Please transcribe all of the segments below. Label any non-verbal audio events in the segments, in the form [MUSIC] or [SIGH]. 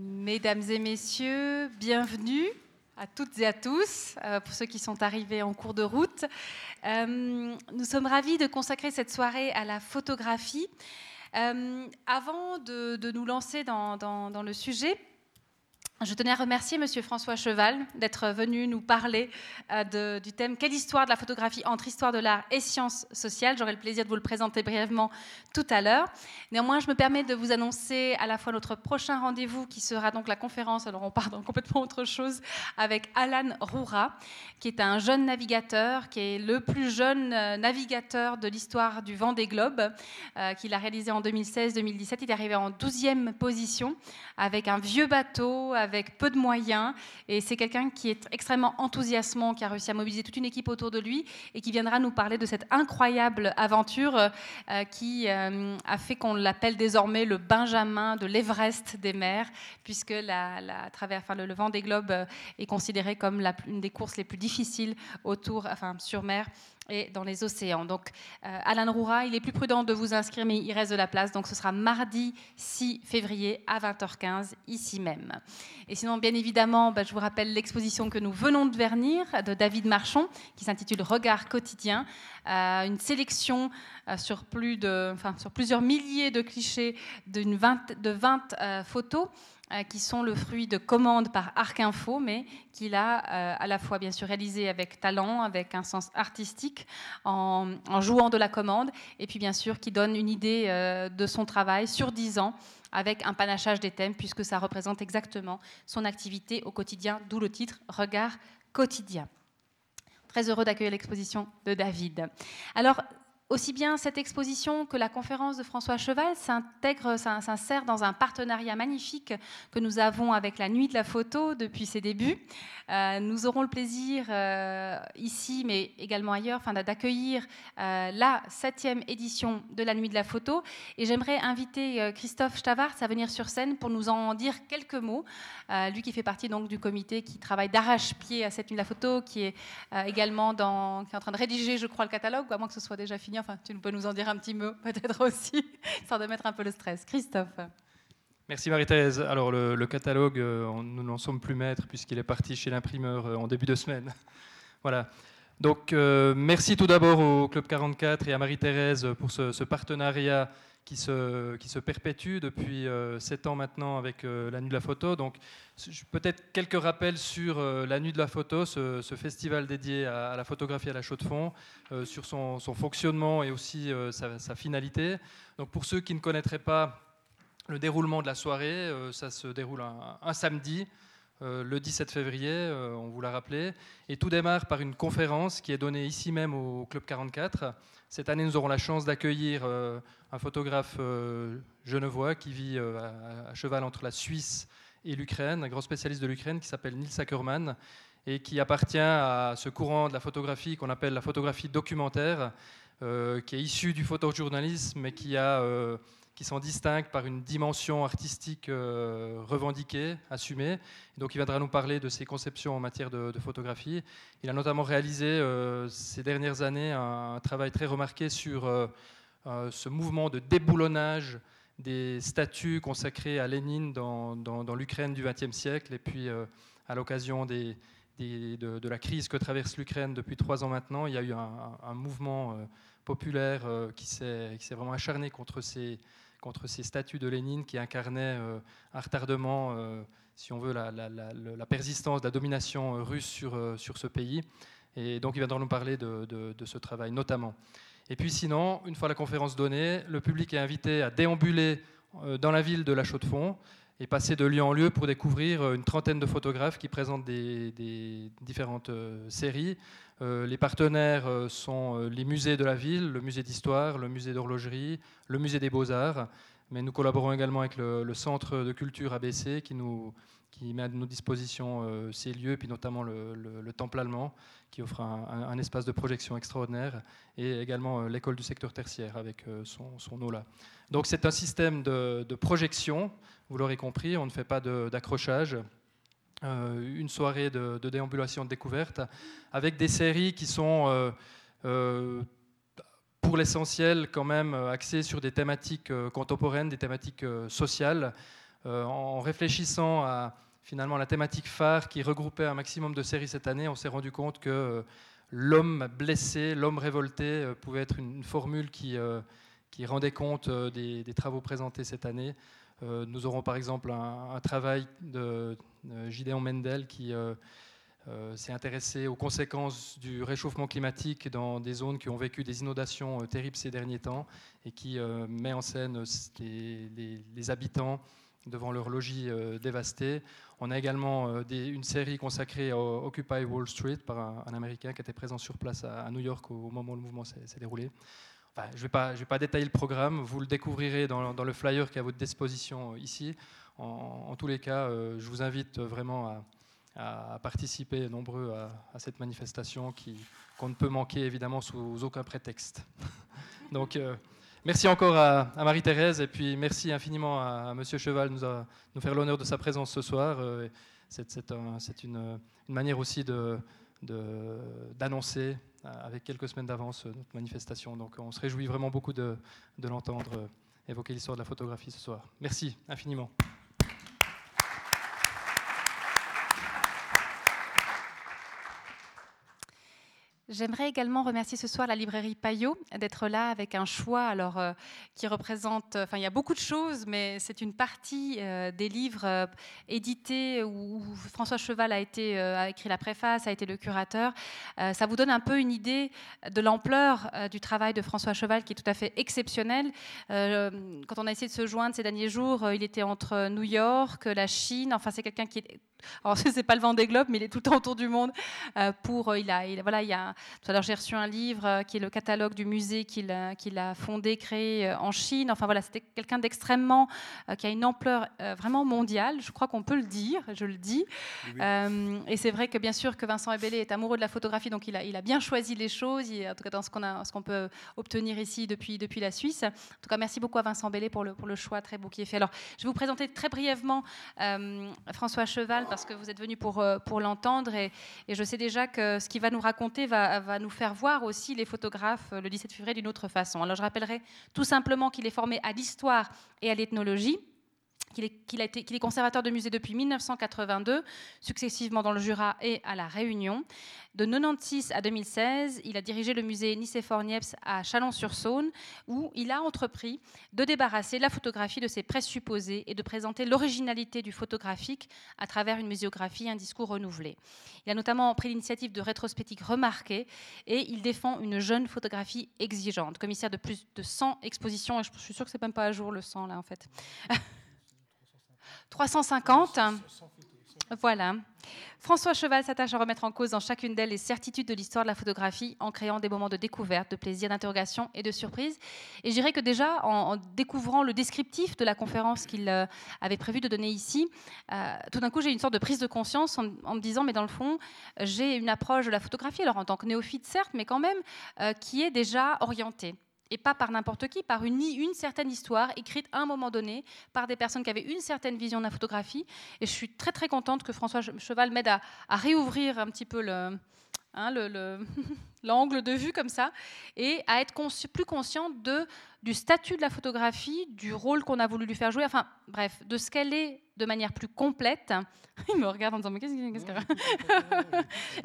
Mesdames et messieurs, bienvenue à toutes et à tous, euh, pour ceux qui sont arrivés en cours de route. Euh, nous sommes ravis de consacrer cette soirée à la photographie. Euh, avant de, nous lancer dans le sujet, je tenais à remercier Monsieur François Cheval d'être venu nous parler euh, du thème Quelle histoire de la photographie entre histoire de l'art et sciences sociales? J'aurai le plaisir de vous le présenter brièvement tout à l'heure. Néanmoins, je me permets de vous annoncer à la fois notre prochain rendez-vous qui sera donc la conférence, alors on part dans complètement autre chose, avec Alan Roura, qui est un jeune navigateur, qui est le plus jeune euh, navigateur de l'histoire du vent des globes, euh, qu'il a réalisé en 2016-2017. Il est arrivé en 12e position avec un vieux bateau, peu de moyens. Et c'est quelqu'un qui est extrêmement enthousiasmant, qui a réussi à mobiliser toute une équipe autour de lui et qui viendra nous parler de cette incroyable aventure euh, qui euh, a fait qu'on l'appelle désormais le Benjamin de l'Everest des mers, puisque la, enfin, le, vent des globes euh, est considéré comme la, une des courses les plus difficiles autour, enfin, sur mer et dans les océans. Donc, euh, Alain Roura, il est plus prudent de vous inscrire, mais il reste de la place. Donc, ce sera mardi 6 février à 20h15, ici même. Et sinon, bien évidemment, bah, je vous rappelle l'exposition que nous venons de vernir de David Marchon, qui s'intitule Regard quotidien. Euh, une sélection euh, sur, plus de, enfin, sur plusieurs milliers de clichés de 20 photos qui sont le fruit de commandes par Arc Info, mais qu'il a euh, à la fois bien sûr réalisé avec talent, avec un sens artistique, en, jouant de la commande, et puis bien sûr qui donne une idée euh, de son travail sur 10 ans avec un panachage des thèmes, puisque ça représente exactement son activité au quotidien, d'où le titre Regard quotidien. Très heureux d'accueillir l'exposition de David. Alors, aussi bien cette exposition que la conférence de François Cheval s'intègre, s'insère dans un partenariat magnifique que nous avons avec la Nuit de la Photo depuis ses débuts. Euh, nous aurons le plaisir euh, ici, mais également ailleurs, d'accueillir euh, la septième édition de la Nuit de la Photo. Et j'aimerais inviter Christophe Stavart à venir sur scène pour nous en dire quelques mots. lui qui fait partie donc du comité qui travaille d'arrache-pied à cette Nuit de la Photo, qui est également dans, qui est en train de rédiger, je crois, le catalogue, à moins que ce soit déjà fini. Enfin, tu peux nous en dire un petit mot [LAUGHS] peut-être aussi, histoire de mettre un peu le stress. Christophe. Merci Marie-Thérèse. Alors le, catalogue, euh, nous n'en sommes plus maîtres puisqu'il est parti chez l'imprimeur euh, en début de semaine. [LAUGHS] voilà. Donc euh, merci tout d'abord au Club 44 et à Marie-Thérèse pour ce, partenariat qui se, qui se, perpétue depuis sept ans maintenant avec la Nuit de la Photo. Donc peut-être quelques rappels sur la Nuit de la Photo, ce, festival dédié à, la photographie à la chaux de fond, sur son, fonctionnement et aussi sa, finalité. Donc pour ceux qui ne connaîtraient pas le déroulement de la soirée, euh, ça se déroule un, samedi, euh, le 17 février, euh, on vous l'a rappelé. Et tout démarre par une conférence qui est donnée ici même au Club 44. Cette année, nous aurons la chance d'accueillir un photographe genevois qui vit à, cheval entre la Suisse et l'Ukraine, un grand spécialiste de l'Ukraine qui s'appelle Nils Ackermann et qui appartient à ce courant de la photographie qu'on appelle la photographie documentaire, qui est issu du photojournalisme et qui a qui s'en distingue par une dimension artistique euh, revendiquée, assumée. donc il viendra nous parler de ses conceptions en matière de, photographie. Il a notamment réalisé euh, ces dernières années un, travail très remarqué sur euh, ce mouvement de déboulonnage des statues consacrées à Lénine dans, l'Ukraine du XXe siècle et puis à l'occasion de, la crise que traverse l'Ukraine depuis trois ans maintenant, il y a eu un mouvement populaire qui s'est vraiment acharné contre ces, contre ces statues de Lénine qui incarnaient euh, un retardement, euh, si on veut, la, persistance de la domination euh, russe sur, sur ce pays. Et donc il viendra nous parler de, de, ce travail notamment. Et puis sinon, une fois la conférence donnée, le public est invité à déambuler dans la ville de La Chaux-de-Fonds et passer de lieu en lieu pour découvrir une trentaine de photographes qui présentent des, différentes séries. Euh, les partenaires euh, sont euh, les musées de la ville, le musée d'histoire, le musée d'horlogerie, le musée des beaux-arts, mais nous collaborons également avec le, centre de culture ABC qui, nous, qui met à nos dispositions ces lieux, puis notamment le, temple allemand qui offre un, espace de projection extraordinaire, et également l'école du secteur tertiaire avec son, son là Donc c'est un système de, de projection, vous l'aurez compris, on ne fait pas d'accrochage. Euh, une soirée de, déambulation de découverte, avec des séries qui sont euh, euh, pour l'essentiel quand même axées sur des thématiques contemporaines, des thématiques sociales. en réfléchissant à finalement la thématique phare qui regroupait un maximum de séries cette année, on s'est rendu compte que l'homme blessé, l'homme révolté pouvait être une, formule qui, qui rendait compte des, travaux présentés cette année. nous aurons par exemple un, travail de Gideon Mendel qui euh, s'est intéressé aux conséquences du réchauffement climatique dans des zones qui ont vécu des inondations euh, terribles ces derniers temps et qui euh, met en scène les, habitants devant leur logis dévasté. On a également une série consacrée à Occupy Wall Street par un, Américain qui était présent sur place à, New York au, moment où le mouvement s'est déroulé. je ne vais, pas détailler le programme, vous le découvrirez dans, le flyer qui est à votre disposition ici. En, tous les cas, je vous invite vraiment à, participer nombreux à, cette manifestation qu'on ne peut manquer évidemment sous aucun prétexte. [LAUGHS] Donc euh, merci encore à, Marie-Thérèse et puis merci infiniment à, Monsieur Cheval de nous, nous faire l'honneur de sa présence ce soir. Euh, c'est une, manière aussi d'annoncer euh, avec quelques semaines d'avance notre manifestation. Donc on se réjouit vraiment beaucoup de l'entendre évoquer l'histoire de la photographie ce soir. Merci infiniment. J'aimerais également remercier ce soir la librairie Payot d'être là avec un choix alors, euh, qui représente, enfin il y a beaucoup de choses, mais c'est une partie euh, des livres euh, édités où, François Cheval a, écrit la préface, a été le curateur. ça vous donne un peu une idée de l'ampleur du travail de François Cheval qui est tout à fait exceptionnel. quand on a essayé de se joindre ces derniers jours, il était entre New York, la Chine, enfin c'est quelqu'un qui est alors, [LAUGHS] ce n'est pas le vent des globes, mais il est tout le temps autour du monde. Euh, pour, il a, il, voilà, il y a, tout à l'heure, j'ai reçu un livre euh, qui est le catalogue du musée qu'il a fondé, créé euh, en Chine. Enfin, voilà, c'était quelqu'un d'extrêmement, qui a une ampleur vraiment mondiale. Je crois qu'on peut le dire, je le dis. et c'est vrai que, bien sûr, que Vincent Ebélé est amoureux de la photographie, donc il a, il a bien choisi les choses, en tout cas dans ce qu'on qu'on peut obtenir ici depuis, depuis la Suisse. En tout cas, merci beaucoup à Vincent Ebélé pour le, pour le choix très beau qui est fait. Alors, je vais vous présenter très brièvement François Cheval parce que vous êtes venu pour, euh, pour l'entendre et, je sais déjà que ce qu'il va nous raconter va, va, nous faire voir aussi les photographes euh, le 17 février d'une autre façon. Alors je rappellerai tout simplement qu'il est formé à l'histoire et à l'ethnologie qu'il est, conservateur de musée depuis 1982, successivement dans le Jura et à La Réunion. De 1996 à 2016, il a dirigé le musée Nicéphore-Niepce à Chalon-sur-Saône, où il a entrepris de débarrasser la photographie de ses présupposés et de présenter l'originalité du photographique à travers une muséographie et un discours renouvelé. Il a notamment pris l'initiative de rétrospectives remarquées et il défend une jeune photographie exigeante. Commissaire de plus de 100 expositions, et je suis sûre que c'est même pas à jour le 100 là en fait. [LAUGHS] 350. Voilà. François Cheval s'attache à remettre en cause dans chacune d'elles les certitudes de l'histoire de la photographie en créant des moments de découverte, de plaisir, d'interrogation et de surprise. Et je dirais que déjà, en, découvrant le descriptif de la conférence qu'il euh, avait prévu de donner ici, euh, tout d'un coup, j'ai une sorte de prise de conscience en, me disant, mais dans le fond, j'ai une approche de la photographie, alors en tant que néophyte, certes, mais quand même, euh, qui est déjà orientée et pas par n'importe qui, par une, une, certaine histoire écrite à un moment donné par des personnes qui avaient une certaine vision de la photographie. Et je suis très très contente que François Cheval m'aide à, réouvrir un petit peu le, hein, [LAUGHS] l'angle de vue comme ça, et à être plus consciente de, du statut de la photographie, du rôle qu'on a voulu lui faire jouer, enfin bref, de ce qu'elle est de manière plus complète. [LAUGHS] Il me regarde en disant mais qu'est-ce que...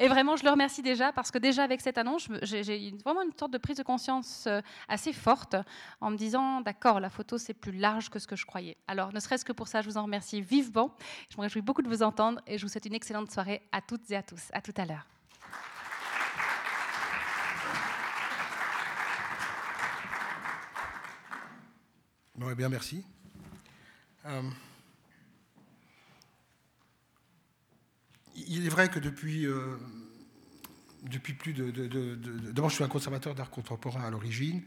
[LAUGHS] et vraiment, je le remercie déjà parce que déjà avec cette annonce, j'ai vraiment une sorte de prise de conscience euh, assez forte en me disant d'accord, la photo c'est plus large que ce que je croyais. Alors ne serait-ce que pour ça, je vous en remercie vivement. Je me réjouis beaucoup de vous entendre et je vous souhaite une excellente soirée à toutes et à tous. À tout à l'heure. Bon, eh bien, merci. Euh, il est vrai que depuis, euh, plus de. D'abord, je suis un conservateur d'art contemporain à l'origine,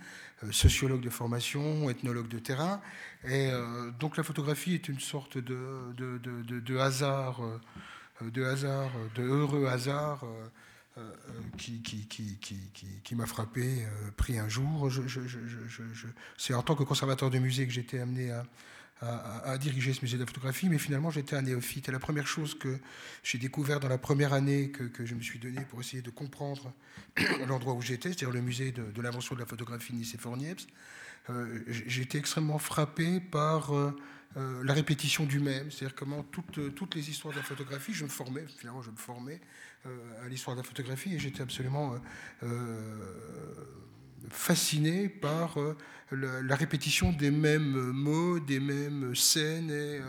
euh, sociologue de formation, ethnologue de terrain. Et donc, la photographie est une sorte de, de hasard, de hasard, de heureux hasard qui, qui, qui, qui m'a frappé, euh, pris un jour. Je, c'est en tant que conservateur de musée que j'étais amené à, à, diriger ce musée de la photographie, mais finalement j'étais un néophyte. Et la première chose que j'ai découvert dans la première année que, je me suis donnée pour essayer de comprendre [CLEARS THROAT] l'endroit où j'étais, c'est-à-dire le musée de, l'invention de la photographie Nice et Forniepce, euh, j'étais extrêmement frappé par la répétition du même, c'est-à-dire comment toutes, toutes les histoires de la photographie, je me formais, finalement je me formais à l'histoire de la photographie et j'étais absolument fasciné par la, répétition des mêmes mots, des mêmes scènes et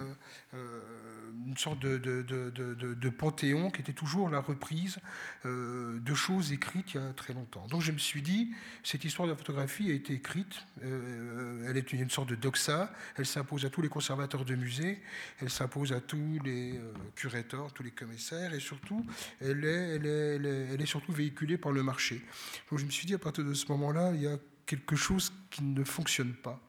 une sorte de, de, panthéon qui était toujours la reprise euh, de choses écrites il y a très longtemps. Donc je me suis dit, cette histoire de la photographie a été écrite, euh, elle est une, sorte de doxa, elle s'impose à tous les conservateurs de musées, elle s'impose à tous les euh, curateurs, tous les commissaires, et surtout, elle est, elle, est, elle, est, elle est surtout véhiculée par le marché. Donc je me suis dit, à partir de ce moment-là, il y a quelque chose qui ne fonctionne pas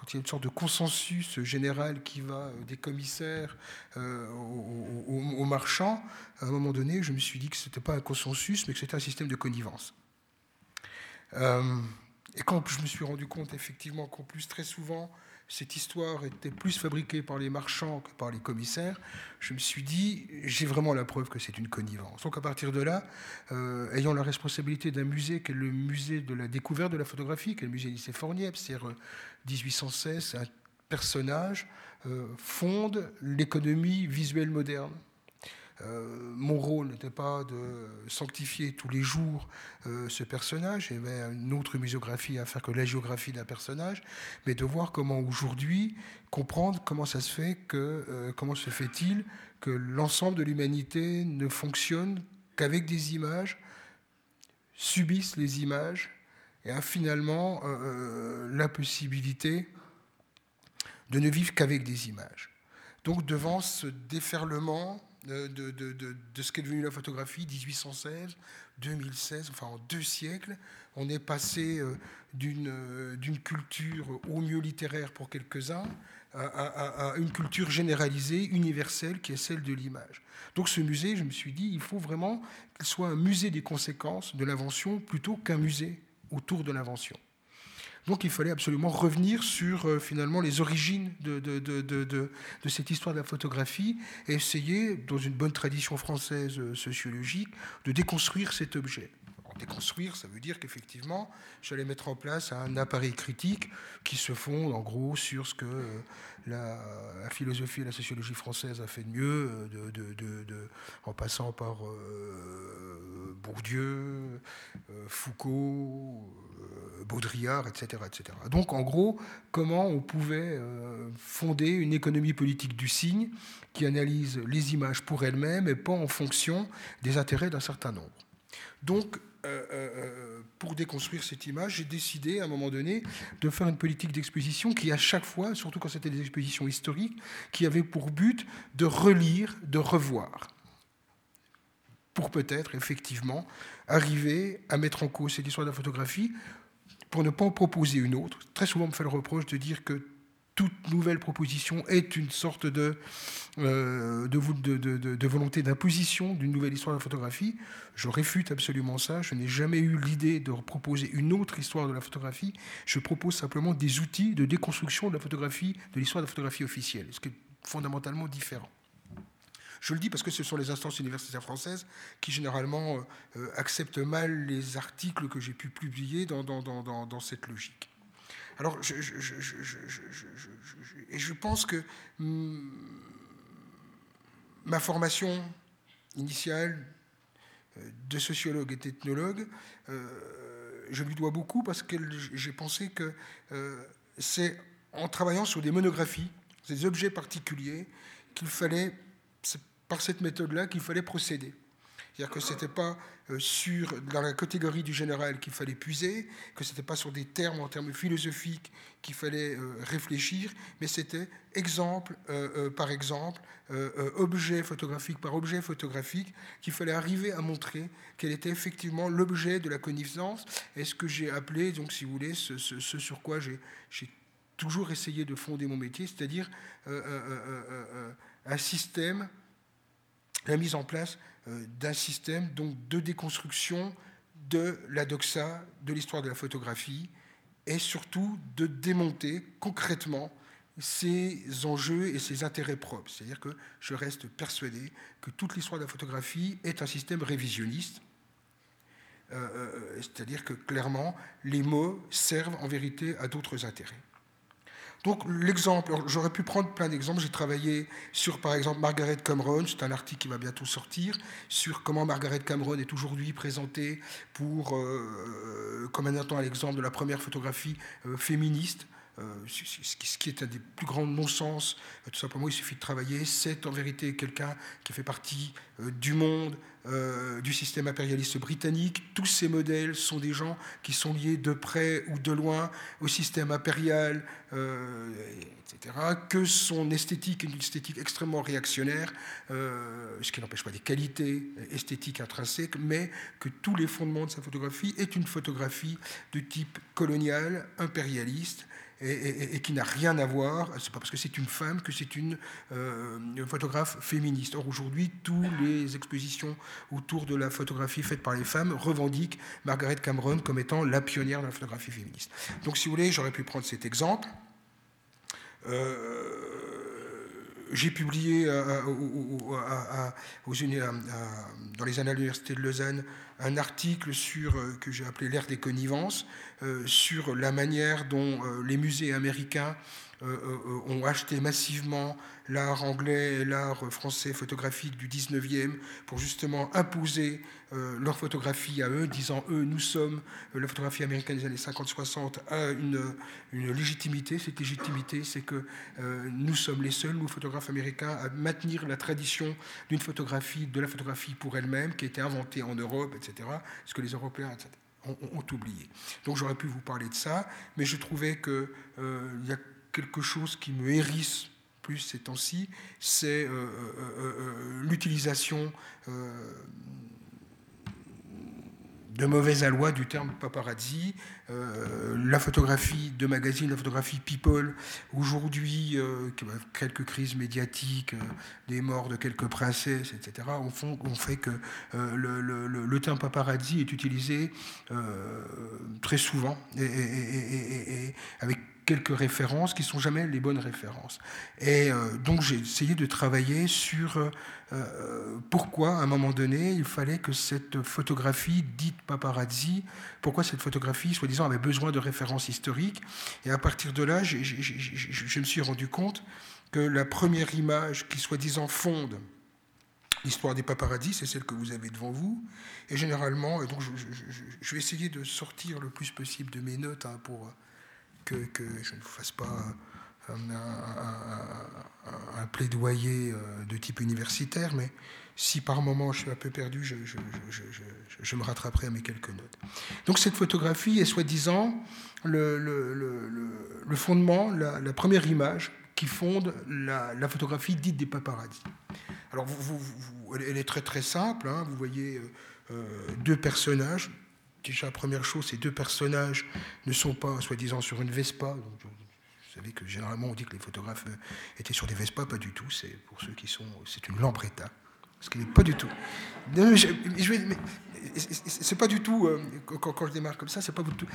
quand il y a une sorte de consensus général qui va euh, des commissaires euh, aux, marchands, à un moment donné, je me suis dit que ce n'était pas un consensus, mais que c'était un système de connivence. Euh, et quand je me suis rendu compte effectivement qu'en plus très souvent cette histoire était plus fabriquée par les marchands que par les commissaires, je me suis dit, j'ai vraiment la preuve que c'est une connivence. Donc à partir de là, euh, ayant la responsabilité d'un musée qui est le musée de la découverte de la photographie, qui est le musée lycée Fournier, c'est 1816, un personnage euh, fonde l'économie visuelle moderne. Euh, mon rôle n'était pas de sanctifier tous les jours euh, ce personnage, il y avait une autre muséographie à faire que la géographie d'un personnage, mais de voir comment aujourd'hui comprendre comment ça se fait que, euh, comment se fait-il que l'ensemble de l'humanité ne fonctionne qu'avec des images, subissent les images, et a finalement la possibilité de ne vivre qu'avec des images. Donc devant ce déferlement de, de, de, de ce qu'est devenu la photographie, 1816, 2016, enfin en deux siècles, on est passé euh, euh, d'une culture au mieux littéraire pour quelques-uns à, une culture généralisée, universelle, qui est celle de l'image. Donc ce musée, je me suis dit, il faut vraiment qu'il soit un musée des conséquences de l'invention plutôt qu'un musée autour de l'invention. Donc il fallait absolument revenir sur euh, finalement les origines de, de, cette histoire de la photographie et essayer, dans une bonne tradition française euh, sociologique, de déconstruire cet objet déconstruire, ça veut dire qu'effectivement, j'allais mettre en place un appareil critique qui se fonde en gros sur ce que euh, la, philosophie et la sociologie française a fait de mieux, euh, en passant par euh, Bourdieu, Foucault, Baudrillard, etc., etc. Donc en gros, comment on pouvait fonder une économie politique du signe qui analyse les images pour elles-mêmes et pas en fonction des intérêts d'un certain nombre. Donc euh, euh, euh, pour déconstruire cette image, j'ai décidé à un moment donné de faire une politique d'exposition qui, à chaque fois, surtout quand c'était des expositions historiques, qui avait pour but de relire, de revoir, pour peut-être effectivement arriver à mettre en cause cette histoire de la photographie, pour ne pas en proposer une autre. Très souvent, on me fait le reproche de dire que toute nouvelle proposition est une sorte de, euh, de, volonté d'imposition d'une nouvelle histoire de la photographie. Je réfute absolument ça. Je n'ai jamais eu l'idée de proposer une autre histoire de la photographie. Je propose simplement des outils de déconstruction de la photographie, de l'histoire de la photographie officielle, ce qui est fondamentalement différent. Je le dis parce que ce sont les instances universitaires françaises qui généralement euh, acceptent mal les articles que j'ai pu publier dans cette logique. Alors, je, et je pense que ma formation initiale euh, de sociologue et d'ethnologue, euh, je lui dois beaucoup parce que j'ai pensé que euh, c'est en travaillant sur des monographies, des objets particuliers, qu'il fallait, par cette méthode-là, qu'il fallait procéder. C'est-à-dire que ce n'était pas euh, sur, dans la catégorie du général qu'il fallait puiser, que ce n'était pas sur des termes en termes philosophiques qu'il fallait euh, réfléchir, mais c'était exemple euh, par exemple, objet photographique par objet photographique, qu'il fallait arriver à montrer quel était effectivement l'objet de la connaissance, et ce que j'ai appelé, donc si vous voulez, ce, ce sur quoi j'ai toujours essayé de fonder mon métier, c'est-à-dire un système, la mise en place d'un système donc, de déconstruction de la doxa, de l'histoire de la photographie, et surtout de démonter concrètement ses enjeux et ses intérêts propres. C'est-à-dire que je reste persuadé que toute l'histoire de la photographie est un système révisionniste. Euh, euh, c'est-à-dire que clairement, les mots servent en vérité à d'autres intérêts. Donc l'exemple, j'aurais pu prendre plein d'exemples. J'ai travaillé sur, par exemple, Margaret Cameron. C'est un article qui va bientôt sortir sur comment Margaret Cameron est aujourd'hui présentée pour, euh, comme un à l'exemple de la première photographie euh, féministe. Euh, ce qui est un des plus grands non-sens, tout simplement, il suffit de travailler. C'est en vérité quelqu'un qui fait partie du monde, euh, du système impérialiste britannique. Tous ces modèles sont des gens qui sont liés de près ou de loin au système impérial, euh, etc. Que son esthétique est une esthétique extrêmement réactionnaire, euh, ce qui n'empêche pas des qualités esthétiques intrinsèques, mais que tous les fondements de sa photographie est une photographie de type colonial, impérialiste, et, qui n'a rien à voir, c'est pas parce que c'est une femme que c'est une, euh, photographe féministe. Or aujourd'hui, toutes les expositions autour de la photographie faite par les femmes revendiquent Margaret Cameron comme étant la pionnière de la photographie féministe. Donc si vous voulez, j'aurais pu prendre cet exemple. Euh, j'ai publié dans les annales de l'Université de Lausanne un article sur, euh, que j'ai appelé l'ère des connivences, euh, sur la manière dont euh, les musées américains ont acheté massivement l'art anglais et l'art français photographique du 19e pour justement imposer euh, leur photographie à eux, disant eux, nous sommes, euh, la photographie américaine des années 50-60 a une, une, légitimité. Cette légitimité, c'est que euh, nous sommes les seuls, nous, photographes américains, à maintenir la tradition d'une photographie, de la photographie pour elle-même, qui a été inventée en Europe, etc. Ce que les Européens, Ont, ont, oublié. Donc j'aurais pu vous parler de ça, mais je trouvais qu'il y a quelque chose qui me hérisse plus ces temps-ci, c'est l'utilisation de mauvaise aloi du terme paparazzi, euh, la photographie de magazine, la photographie people, aujourd'hui, euh, quelques crises médiatiques, euh, des morts de quelques princesses, etc., ont, fait que le, terme paparazzi est utilisé très souvent et avec quelques références qui ne sont jamais les bonnes références. Et euh, donc j'ai essayé de travailler sur euh, euh, pourquoi, à un moment donné, il fallait que cette photographie dite paparazzi, pourquoi cette photographie, soi-disant, avait besoin de références historiques. Et à partir de là, je me suis rendu compte que la première image qui, soi-disant, fonde l'histoire des paparazzis, c'est celle que vous avez devant vous. Et généralement, donc je, vais essayer de sortir le plus possible de mes notes hein, pour que, je ne vous fasse pas un, plaidoyer euh, de type universitaire, mais si par moment je suis un peu perdu, je, me rattraperai à mes quelques notes. Donc cette photographie est soi-disant le, fondement, la, première image qui fonde la, photographie dite des paparazzis. Alors elle est très très simple, hein. vous voyez euh, euh, deux personnages, Déjà, première chose, ces deux personnages ne sont pas, soi-disant, sur une Vespa. Vous savez que généralement, on dit que les photographes euh, étaient sur des Vespa, pas du tout. C'est pour ceux qui sont, c'est une Lambretta. Ce qui n'est pas du tout. C'est pas du tout, euh, quand, je démarre comme ça, c'est pas du tout.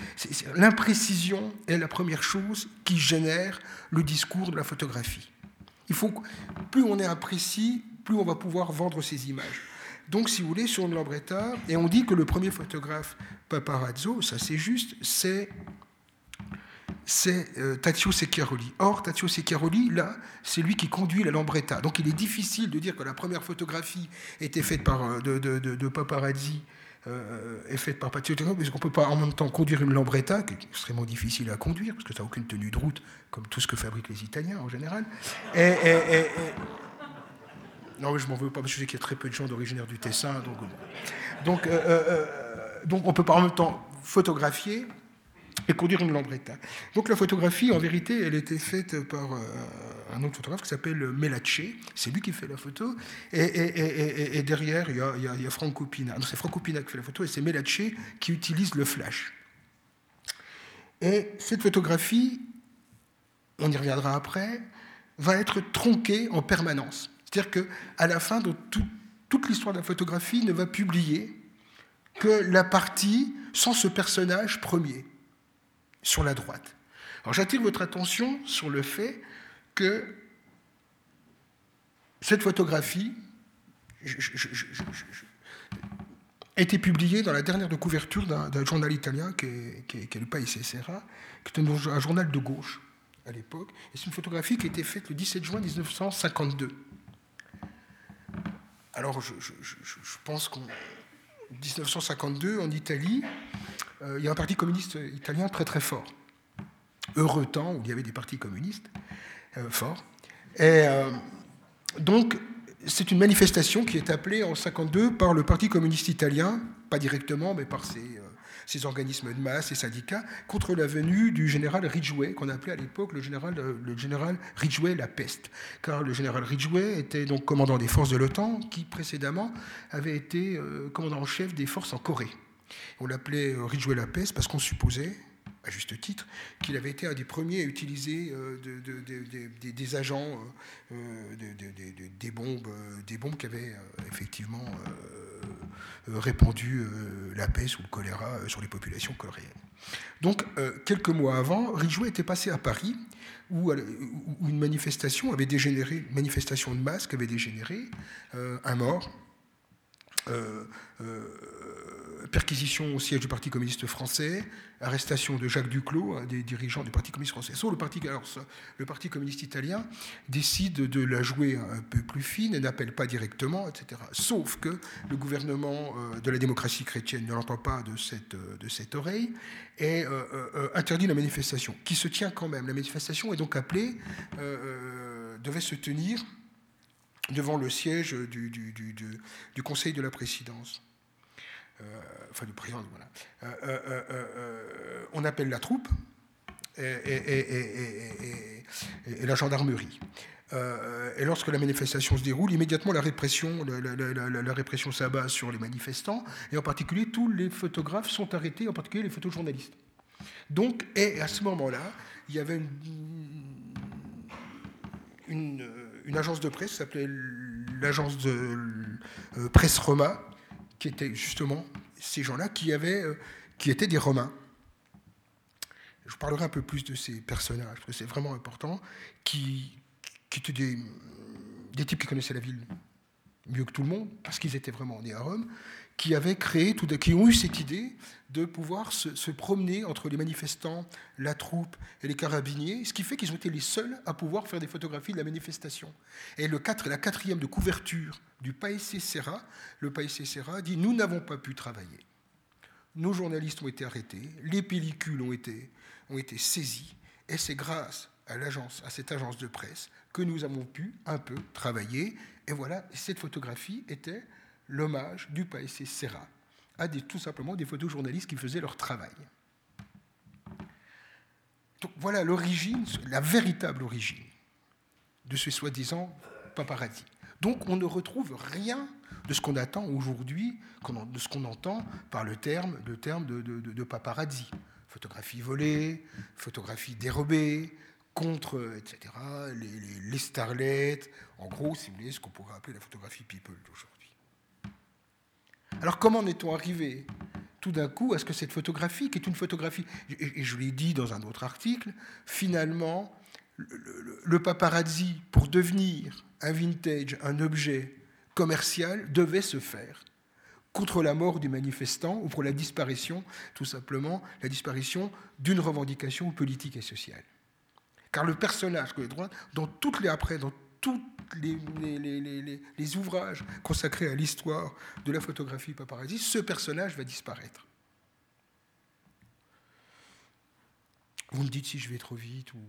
L'imprécision est la première chose qui génère le discours de la photographie. Il faut, plus on est imprécis, plus on va pouvoir vendre ces images. Donc, si vous voulez, sur Lambretta, et on dit que le premier photographe paparazzo, ça c'est juste, c'est c'est euh, Tazio Secchiaroli. Or, Tazio Secchiaroli, là, c'est lui qui conduit la Lambretta. Donc il est difficile de dire que la première photographie était faite par, euh, de, paparazzi euh, est faite par Tazio Secchiaroli, parce qu'on ne peut pas en même temps conduire une Lambretta, qui est extrêmement difficile à conduire, parce que ça n'a aucune tenue de route, comme tout ce que fabriquent les Italiens en général. et, non, je m'en veux pas, parce que je sais qu'il y a très peu de gens d'originaire du Tessin. Donc, donc, euh, euh, euh, on peut pas en même temps photographier et conduire une lambretta. Donc la photographie, en vérité, elle était faite par un autre photographe qui s'appelle Melace. C'est lui qui fait la photo. Et, derrière, il y, a, y a Franco Pina. c'est Franco Pina qui fait la photo et c'est Melace qui utilise le flash. Et cette photographie, on y reviendra après, va être tronquée en permanence. C'est-à-dire qu'à la fin de toute l'histoire de la photographie ne va publier que la partie sans ce personnage premier, sur la droite. Alors j'attire votre attention sur le fait que cette photographie a été publiée dans la dernière de couverture d'un journal italien qui est, le Paese Sera, qui est un journal de gauche à l'époque. Et c'est une photographie qui a été faite le 17 juin 1952. Alors, je, pense qu'en 1952, en Italie, euh, il y a un parti communiste italien très très fort. Heureux temps où il y avait des partis communistes euh, forts. Et euh, donc, c'est une manifestation qui est appelée en 1952 par le Parti communiste italien, pas directement, mais par ses ces organismes de masse, ces syndicats, contre la venue du général Ridgway, qu'on appelait à l'époque le général, le général Ridgway la peste. Car le général Ridgway était donc commandant des forces de l'OTAN, qui précédemment avait été euh, commandant en chef des forces en Corée. On l'appelait euh, Ridgway la peste parce qu'on supposait, à juste titre, qu'il avait été un des premiers à utiliser euh, des agents, des bombes, des bombes qui avaient effectivement euh, répandu euh, la peste ou le choléra euh, sur les populations coréennes. Donc, quelques mois avant, Ridgway était passé à Paris, où, une manifestation avait dégénéré, une manifestation de masse avait dégénéré, un mort, perquisition au siège du Parti communiste français, arrestation de Jacques Duclos, des dirigeants du Parti communiste français. Le Parti, communiste italien décide de la jouer un peu plus fine et n'appelle pas directement, etc. Sauf que le gouvernement euh, de la démocratie chrétienne ne l'entend pas de cette, euh, oreille et euh, interdit la manifestation, qui se tient quand même. La manifestation est donc appelée, devait se tenir devant le siège du Conseil de la présidence. Euh, enfin du président, voilà. Euh, euh, on appelle la troupe et, la gendarmerie. et lorsque la manifestation se déroule, immédiatement la répression, la, s'abat sur les manifestants, et en particulier tous les photographes sont arrêtés, en particulier les photojournalistes. Donc, et à ce moment-là, il y avait une, agence de presse s'appelait l'agence de presse Roma, qui étaient justement ces gens-là qui, avaient, euh, étaient des Romains. Je vous parlerai un peu plus de ces personnages, parce que c'est vraiment important, qui, étaient des, des types qui connaissaient la ville mieux que tout le monde, parce qu'ils étaient vraiment nés à Rome, qui avaient créé, qui ont eu cette idée de pouvoir se, promener entre les manifestants, la troupe et les carabiniers, ce qui fait qu'ils ont été les seuls à pouvoir faire des photographies de la manifestation. Et le 4, la quatrième de couverture du Paese Serra, le Paese Serra dit Nous n'avons pas pu travailler. Nos journalistes ont été arrêtés, les pellicules ont été, saisies, et c'est grâce à cette agence de presse, que nous avons pu un peu travailler. Et voilà, cette photographie était l'hommage du Paese Serra à tout simplement des photojournalistes qui faisaient leur travail. Donc voilà l'origine, la véritable origine de ce soi-disant paparazzi. Donc on ne retrouve rien de ce qu'on attend aujourd'hui, de ce qu'on entend par le terme, le terme de, paparazzi. Photographie volée, photographie dérobée, contre, etc., les, starlets, en gros, si ce qu'on pourrait appeler la photographie people d'aujourd'hui. Alors comment est-on arrivé tout d'un coup à ce que cette photographie, qui est une photographie, et je l'ai dit dans un autre article, finalement, le, paparazzi, pour devenir un vintage, un objet commercial, devait se faire contre la mort du manifestant ou pour la disparition, tout simplement, la disparition d'une revendication politique et sociale. Car le personnage que les droits, dans toutes les après, dans les, ouvrages consacrés à l'histoire de la photographie paparazzi, ce personnage va disparaître. Vous me dites si je vais trop vite ou,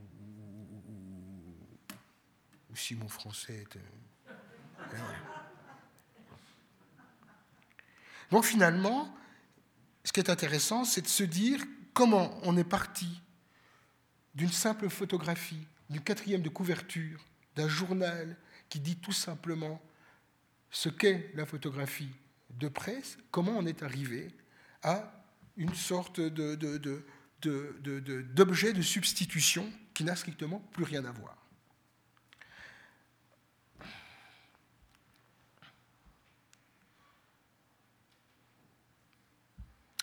si mon français est... Euh, Donc finalement, ce qui est intéressant, c'est de se dire comment on est parti d'une simple photographie, d'une quatrième de couverture, d'un journal qui dit tout simplement ce qu'est la photographie de presse, comment on est arrivé à une sorte d'objet de, substitution qui n'a strictement plus rien à voir.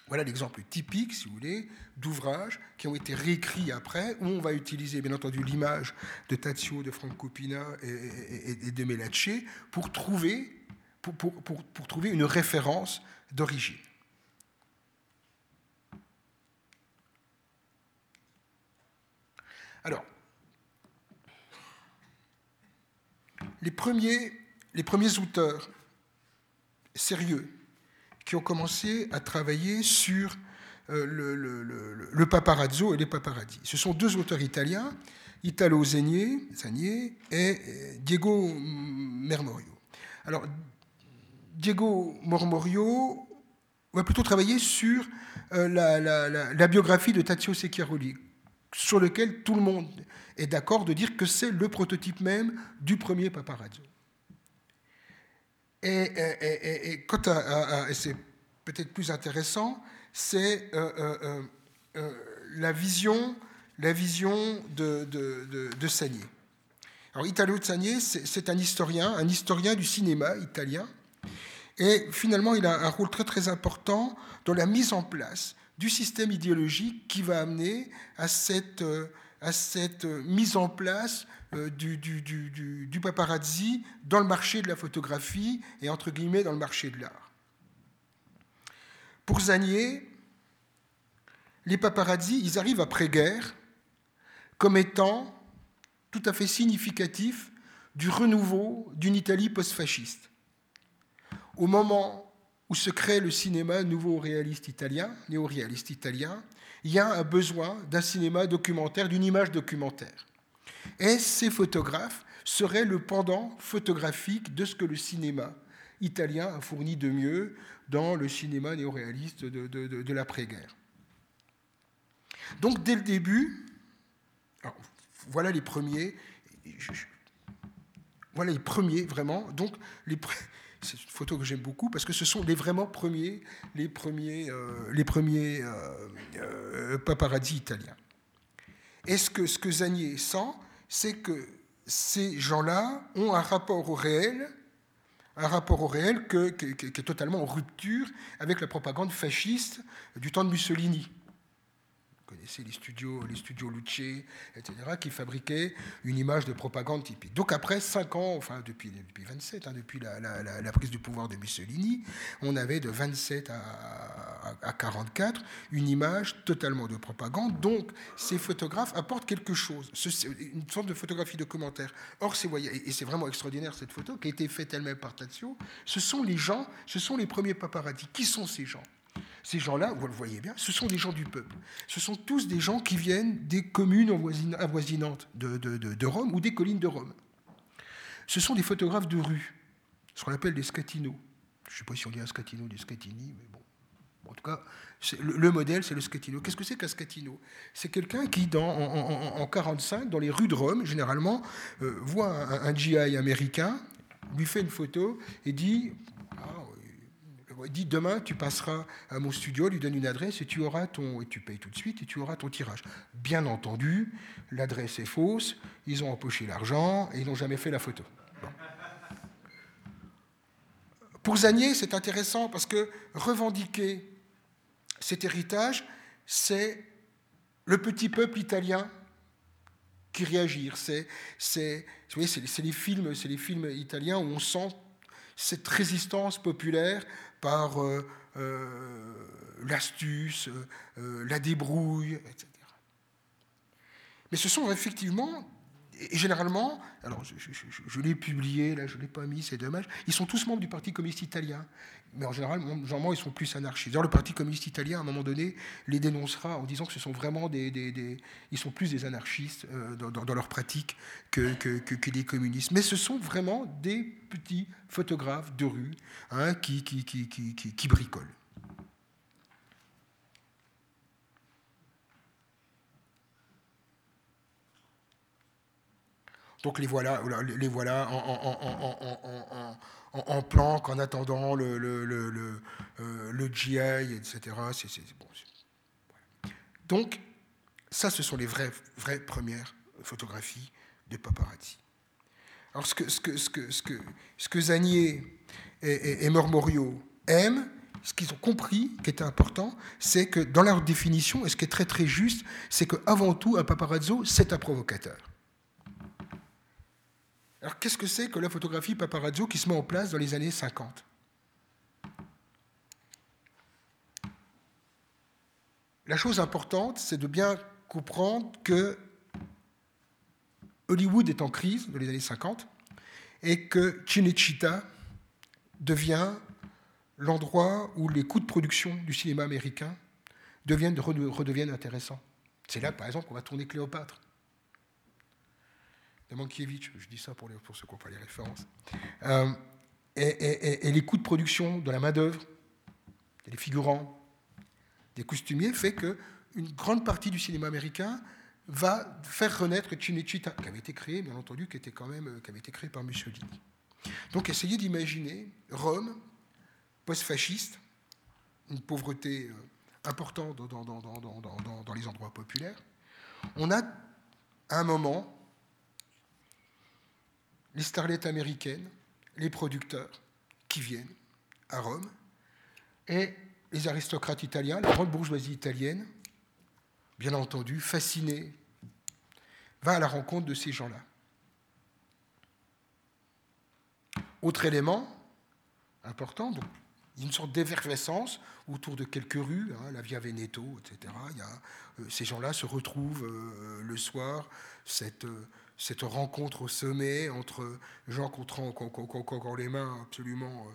Voilà l'exemple typique, si vous voulez, d'ouvrages qui ont été réécrits après, où on va utiliser bien entendu l'image de Tazio, de Franco Pina et, de Melace pour trouver, une référence d'origine. Alors, les premiers auteurs sérieux qui ont commencé à travailler sur euh, le, paparazzo et les paparazzis. Ce sont deux auteurs italiens, Italo Zanier, et Diego Mermorio. Alors, Diego Mormorio va plutôt travailler sur euh, la, biographie de Tazio Secchiaroli, sur lequel tout le monde est d'accord de dire que c'est le prototype même du premier paparazzo. Et, à, et c'est peut-être plus intéressant, c'est euh, euh, la vision, la vision de, de, de, Sagné. Alors Italo Sagné, c'est un historien, un historien du cinéma italien, et finalement, il a un rôle très très important dans la mise en place du système idéologique qui va amener à cette, euh, à cette mise en place euh, du, du, paparazzi dans le marché de la photographie et entre guillemets dans le marché de l'art. Pour Zanier, les paparazzi, ils arrivent après-guerre comme étant tout à fait significatifs du renouveau d'une Italie post-fasciste. Au moment où se crée le cinéma nouveau réaliste italien, néo-réaliste italien, il y a un besoin d'un cinéma documentaire, d'une image documentaire. Et ces photographes seraient le pendant photographique de ce que le cinéma italien a fourni de mieux dans le cinéma néo-réaliste de, l'après-guerre. Donc dès le début, voilà les premiers, voilà les premiers vraiment, donc c'est une photo que j'aime beaucoup parce que ce sont les vraiment premiers, les premiers, euh, les premiers euh, euh, paparazzi italiens. Et ce que, ce que Zanier sent, c'est que ces gens-là ont un rapport au réel, un rapport au réel qui est totalement en rupture avec la propagande fasciste du temps de Mussolini connaissez les studios, les studios Luce, etc., qui fabriquaient une image de propagande typique. Donc après 5 ans, enfin depuis, depuis 27, hein, depuis la, prise du pouvoir de Mussolini, on avait de 27 à, à, 44 une image totalement de propagande. Donc ces photographes apportent quelque chose, une sorte de photographie documentaire. Or, et c'est vraiment extraordinaire cette photo qui a été faite elle-même par Tazio, ce sont les gens, ce sont les premiers paparazzi. Qui sont ces gens? Ces gens-là, vous le voyez bien, ce sont des gens du peuple. Ce sont tous des gens qui viennent des communes avoisinantes de, Rome ou des collines de Rome. Ce sont des photographes de rue, ce qu'on appelle des scatinos. Je ne sais pas si on dit un scatino, des scatini, mais bon. En tout cas, le, modèle, c'est le scatino. Qu'est-ce que c'est qu'un scatino? C'est quelqu'un qui, en 1945, dans les rues de Rome, généralement, euh, voit un, un GI américain, lui fait une photo et dit dit demain tu passeras à mon studio, lui donne une adresse et tu auras ton et tu payes tout de suite et tu auras ton tirage. Bien entendu, l'adresse est fausse, ils ont empoché l'argent et ils n'ont jamais fait la photo. Pour Zanier, c'est intéressant parce que revendiquer cet héritage, c'est le petit peuple italien qui réagit. C'est les films, c'est les films italiens où on sent cette résistance populaire par euh, euh, l'astuce, euh, la débrouille, etc. Mais ce sont effectivement, et généralement, alors je, l'ai publié, là je ne l'ai pas mis, c'est dommage, ils sont tous membres du Parti communiste italien, mais en général, généralement ils sont plus anarchistes. D'ailleurs, le Parti communiste italien, à un moment donné, les dénoncera en disant que ce sont vraiment des... ils sont plus des anarchistes dans, leur pratique que, que, que, des communistes. Mais ce sont vraiment des petits photographes de rue hein, qui, qui, qui, qui, bricolent. Donc les voilà, les voilà en, en, en, en planque, en attendant le, le, le, euh, le GI, etc. bon, Donc, ça, ce sont les vraies, vraies premières photographies de paparazzi. Alors, ce que, ce que, ce que, ce que, ce que Zanier et, et, Mormorio aiment, ce qu'ils ont compris, qui était important, c'est que dans leur définition, et ce qui est très très juste, c'est qu'avant tout, un paparazzo, c'est un provocateur. Alors qu'est-ce que c'est que la photographie paparazzo qui se met en place dans les années 50 La chose importante, c'est de bien comprendre que Hollywood est en crise dans les années 50 et que Cinecittà devient l'endroit où les coûts de production du cinéma américain deviennent, redeviennent intéressants. C'est là, par exemple, qu'on va tourner Cléopâtre. Mankiewicz, je dis ça pour, pour ceux qui n'ont pas les références. Euh, et, les coûts de production de la main-d'œuvre, des figurants, des costumiers, fait qu'une grande partie du cinéma américain va faire renaître Cinecittà, qui avait été créé, bien entendu, qui, était quand même, qui avait été créé par Mussolini. Donc essayez d'imaginer Rome, post-fasciste, une pauvreté euh, importante dans, dans, dans, les endroits populaires. On a un moment les starlettes américaines, les producteurs qui viennent à Rome, et les aristocrates italiens, la grande bourgeoisie italienne, bien entendu, fascinée, va à la rencontre de ces gens-là. Autre élément important, il y a une sorte d'effervescence autour de quelques rues, hein, la Via Veneto, etc. Euh, ces gens-là se retrouvent euh, le soir, cette, euh, cette rencontre au sommet entre gens qui ont encore les mains absolument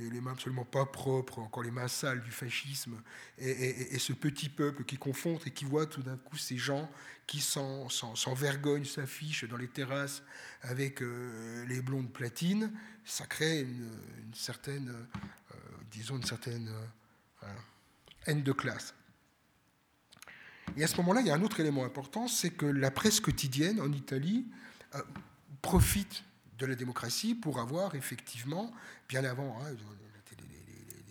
les, mains absolument pas propres, encore les mains sales du fascisme, et, ce petit peuple qui confond et qui voit tout d'un coup ces gens qui sans, sans, vergogne s'affichent dans les terrasses avec euh, les blondes platines, ça crée une, certaine, euh, disons, une certaine euh, haine de classe. Et à ce moment-là, il y a un autre élément important, c'est que la presse quotidienne en Italie profite de la démocratie pour avoir effectivement, bien avant, hein,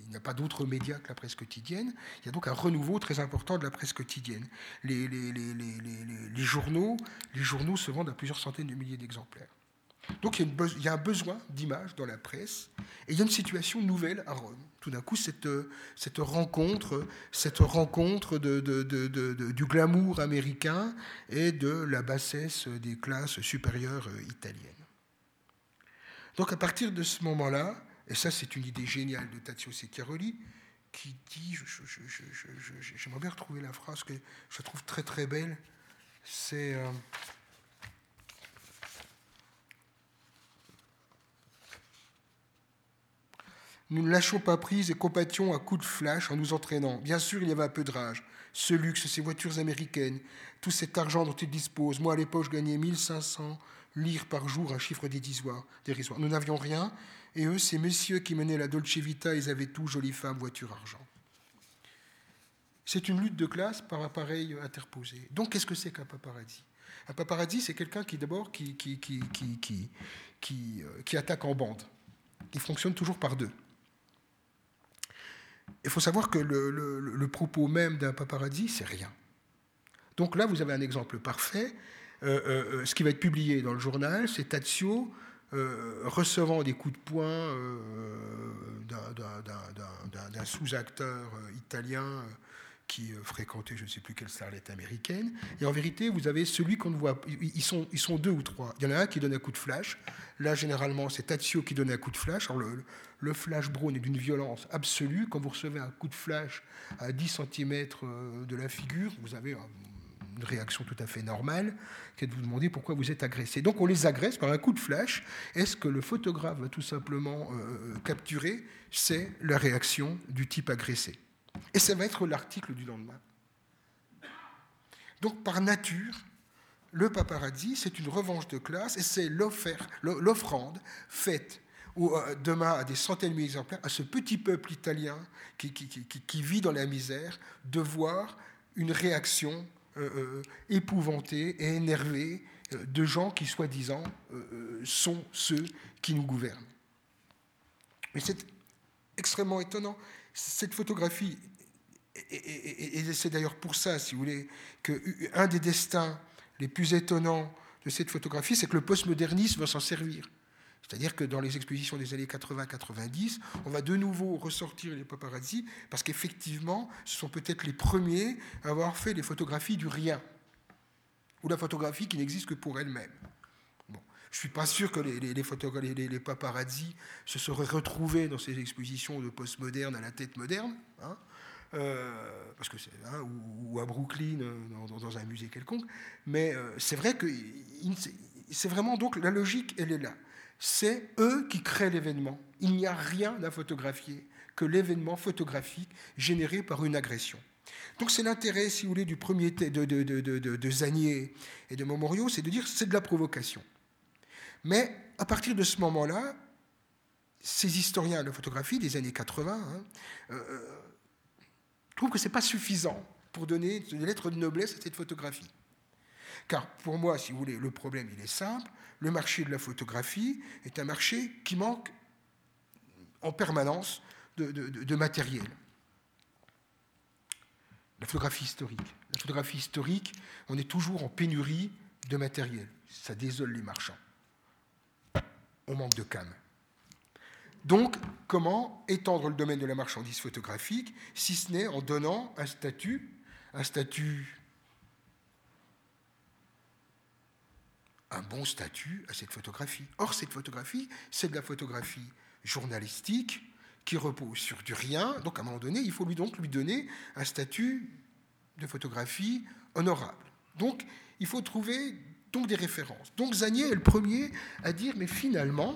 il n'y a pas d'autres médias que la presse quotidienne, il y a donc un renouveau très important de la presse quotidienne. Les journaux se vendent à plusieurs centaines de milliers d'exemplaires. Donc il y, a un besoin d'image dans la presse, et il y a une situation nouvelle à Rome. Tout d'un coup, cette, cette, rencontre, cette rencontre du glamour américain et de la bassesse des classes supérieures italiennes. Donc à partir de ce moment-là, et ça c'est une idée géniale de Tazio Secchiaroli, qui dit, j'aimerais bien retrouver la phrase que je trouve très très belle, c'est... Euh, Nous ne lâchons pas prise et compations à coups de flash en nous entraînant. Bien sûr, il y avait un peu de rage. Ce luxe, ces voitures américaines, tout cet argent dont ils disposent. Moi, à l'époque, je gagnais 1500 lire par jour un chiffre dérisoire. Nous n'avions rien, et eux, ces messieurs qui menaient la Dolce Vita, ils avaient tout, jolies femmes, voiture, argent. C'est une lutte de classe par appareil interposé. Donc, qu'est-ce que c'est qu'un paparazzi? Un paparazzi, c'est quelqu'un qui, d'abord, qui, qui, qui, qui, euh, attaque en bande. Il fonctionne toujours par deux. Il faut savoir que le, propos même d'un paparazzi, c'est rien. Donc là, vous avez un exemple parfait. Euh, euh, euh, ce qui va être publié dans le journal, c'est Tazio recevant des coups de poing d'un sous-acteur italien qui fréquentait je ne sais plus quelle starlette américaine. Et en vérité, vous avez celui qu'on voit. Ils sont, ils sont deux ou trois. Il y en a un qui donne un coup de flash. Là, généralement, c'est Tazio qui donne un coup de flash. Le, flash brown est d'une violence absolue. Quand vous recevez un coup de flash à 10 cm de la figure, vous avez une réaction tout à fait normale, qui est de vous demander pourquoi vous êtes agressé. Donc on les agresse par un coup de flash. Est-ce que le photographe va tout simplement euh, euh, capturer? C'est la réaction du type agressé. Et ça va être l'article du lendemain. Donc par nature, le paparazzi, c'est une revanche de classe et c'est l'offrande faite euh, demain à des centaines de milliers d'exemplaires à ce petit peuple italien qui, vit dans la misère de voir une réaction euh, euh, épouvantés et énervés euh, de gens qui, soi-disant, sont ceux qui nous gouvernent. Mais c'est extrêmement étonnant. Cette photographie, et, c'est d'ailleurs pour ça, si vous voulez, qu'un des destins les plus étonnants de cette photographie, c'est que le postmodernisme va s'en servir. C'est-à-dire que dans les expositions des années 80-90, on va de nouveau ressortir les paparazzi parce qu'effectivement, ce sont peut-être les premiers à avoir fait des photographies du rien ou la photographie qui n'existe que pour elle-même. Je ne suis pas sûr que les, les, les, les, paparazzi se seraient retrouvés dans ces expositions de postmoderne à la tête moderne, hein, euh, parce que hein, ou, à Brooklyn euh, dans, un musée quelconque. Mais euh, c'est vrai que c'est vraiment donc la logique, elle est là c'est eux qui créent l'événement. Il n'y a rien à photographier que l'événement photographique généré par une agression. Donc c'est l'intérêt, si vous voulez, du premier de, de, de, de Zanier et de Momorio, c'est de dire c'est de la provocation. Mais à partir de ce moment-là, ces historiens de photographie des années 80 hein, euh, euh, trouvent que ce n'est pas suffisant pour donner des lettres de noblesse à cette photographie. Car pour moi, si vous voulez, le problème, il est simple. Le marché de la photographie est un marché qui manque en permanence de, de matériel. La photographie historique. La photographie historique, on est toujours en pénurie de matériel. Ça désole les marchands. On manque de cam. Donc, comment étendre le domaine de la marchandise photographique, si ce n'est en donnant un statut, un statut, un bon statut à cette photographie? Or, cette photographie, c'est de la photographie journalistique qui repose sur du rien. Donc, à un moment donné, il faut lui donc lui donner un statut de photographie honorable. Donc, il faut trouver donc des références. Donc, Zanier est le premier à dire, mais finalement,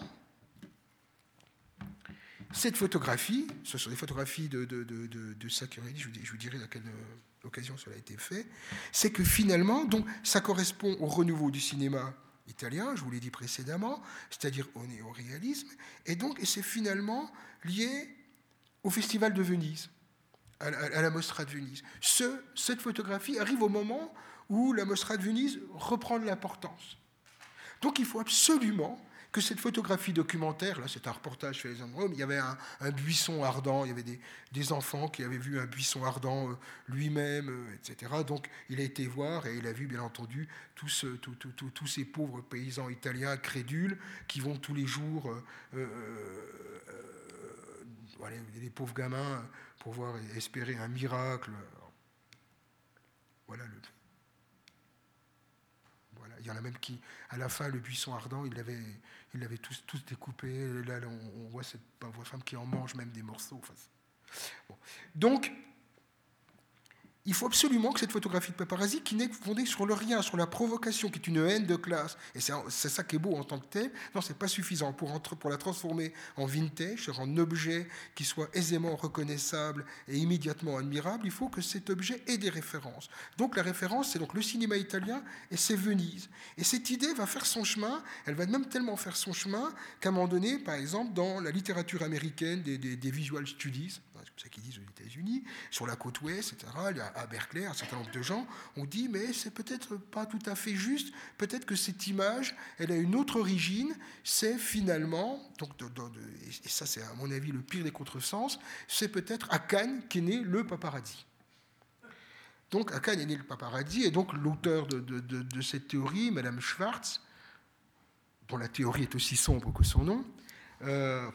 cette photographie, ce sont des photographies de, de, de je vous, dirai à quelle euh, occasion cela a été fait, c'est que finalement, donc, ça correspond au renouveau du cinéma italien, je vous l'ai dit précédemment, c'est-à-dire au néo-réalisme, et donc c'est finalement lié au Festival de Venise, à, la Mostra de Venise. Ce, cette photographie arrive au moment où la Mostra de Venise reprend de l'importance. Donc il faut absolument que cette photographie documentaire, là c'est un reportage sur les endroits, il y avait un, buisson ardent, il y avait des, enfants qui avaient vu un buisson ardent euh, lui-même, euh, etc. Donc il a été voir et il a vu bien entendu tous, euh, ces pauvres paysans italiens crédules qui vont tous les jours, les pauvres gamins, pour voir espérer un miracle. Voilà le il y en a même qui, à la fin, le buisson ardent, il l'avait, il l'avait tous, tous découpé. Là, on, voit cette pauvre femme qui en mange même des morceaux. Donc, il faut absolument que cette photographie de paparazzi, qui n'est fondée sur le rien, sur la provocation, qui est une haine de classe, et c'est ça qui est beau en tant que tel, non, c'est pas suffisant. Pour, pour la transformer en vintage, en objet qui soit aisément reconnaissable et immédiatement admirable, il faut que cet objet ait des références. Donc la référence, c'est donc le cinéma italien et c'est Venise. Et cette idée va faire son chemin, elle va même tellement faire son chemin qu'à un moment donné, par exemple, dans la littérature américaine des, des visual studies, c'est ça qu'ils disent aux États-Unis, sur la côte ouest, etc., à Berkeley, un certain nombre de gens ont dit, mais c'est peut-être pas tout à fait juste, peut-être que cette image, elle a une autre origine, c'est finalement, donc, et ça c'est à mon avis le pire des contresens, c'est peut-être à Cannes qu'est né le paparazzi. Donc à Cannes est né le paparazzi, et donc l'auteur de, cette théorie, Madame Schwartz, dont la théorie est aussi sombre que son nom, euh,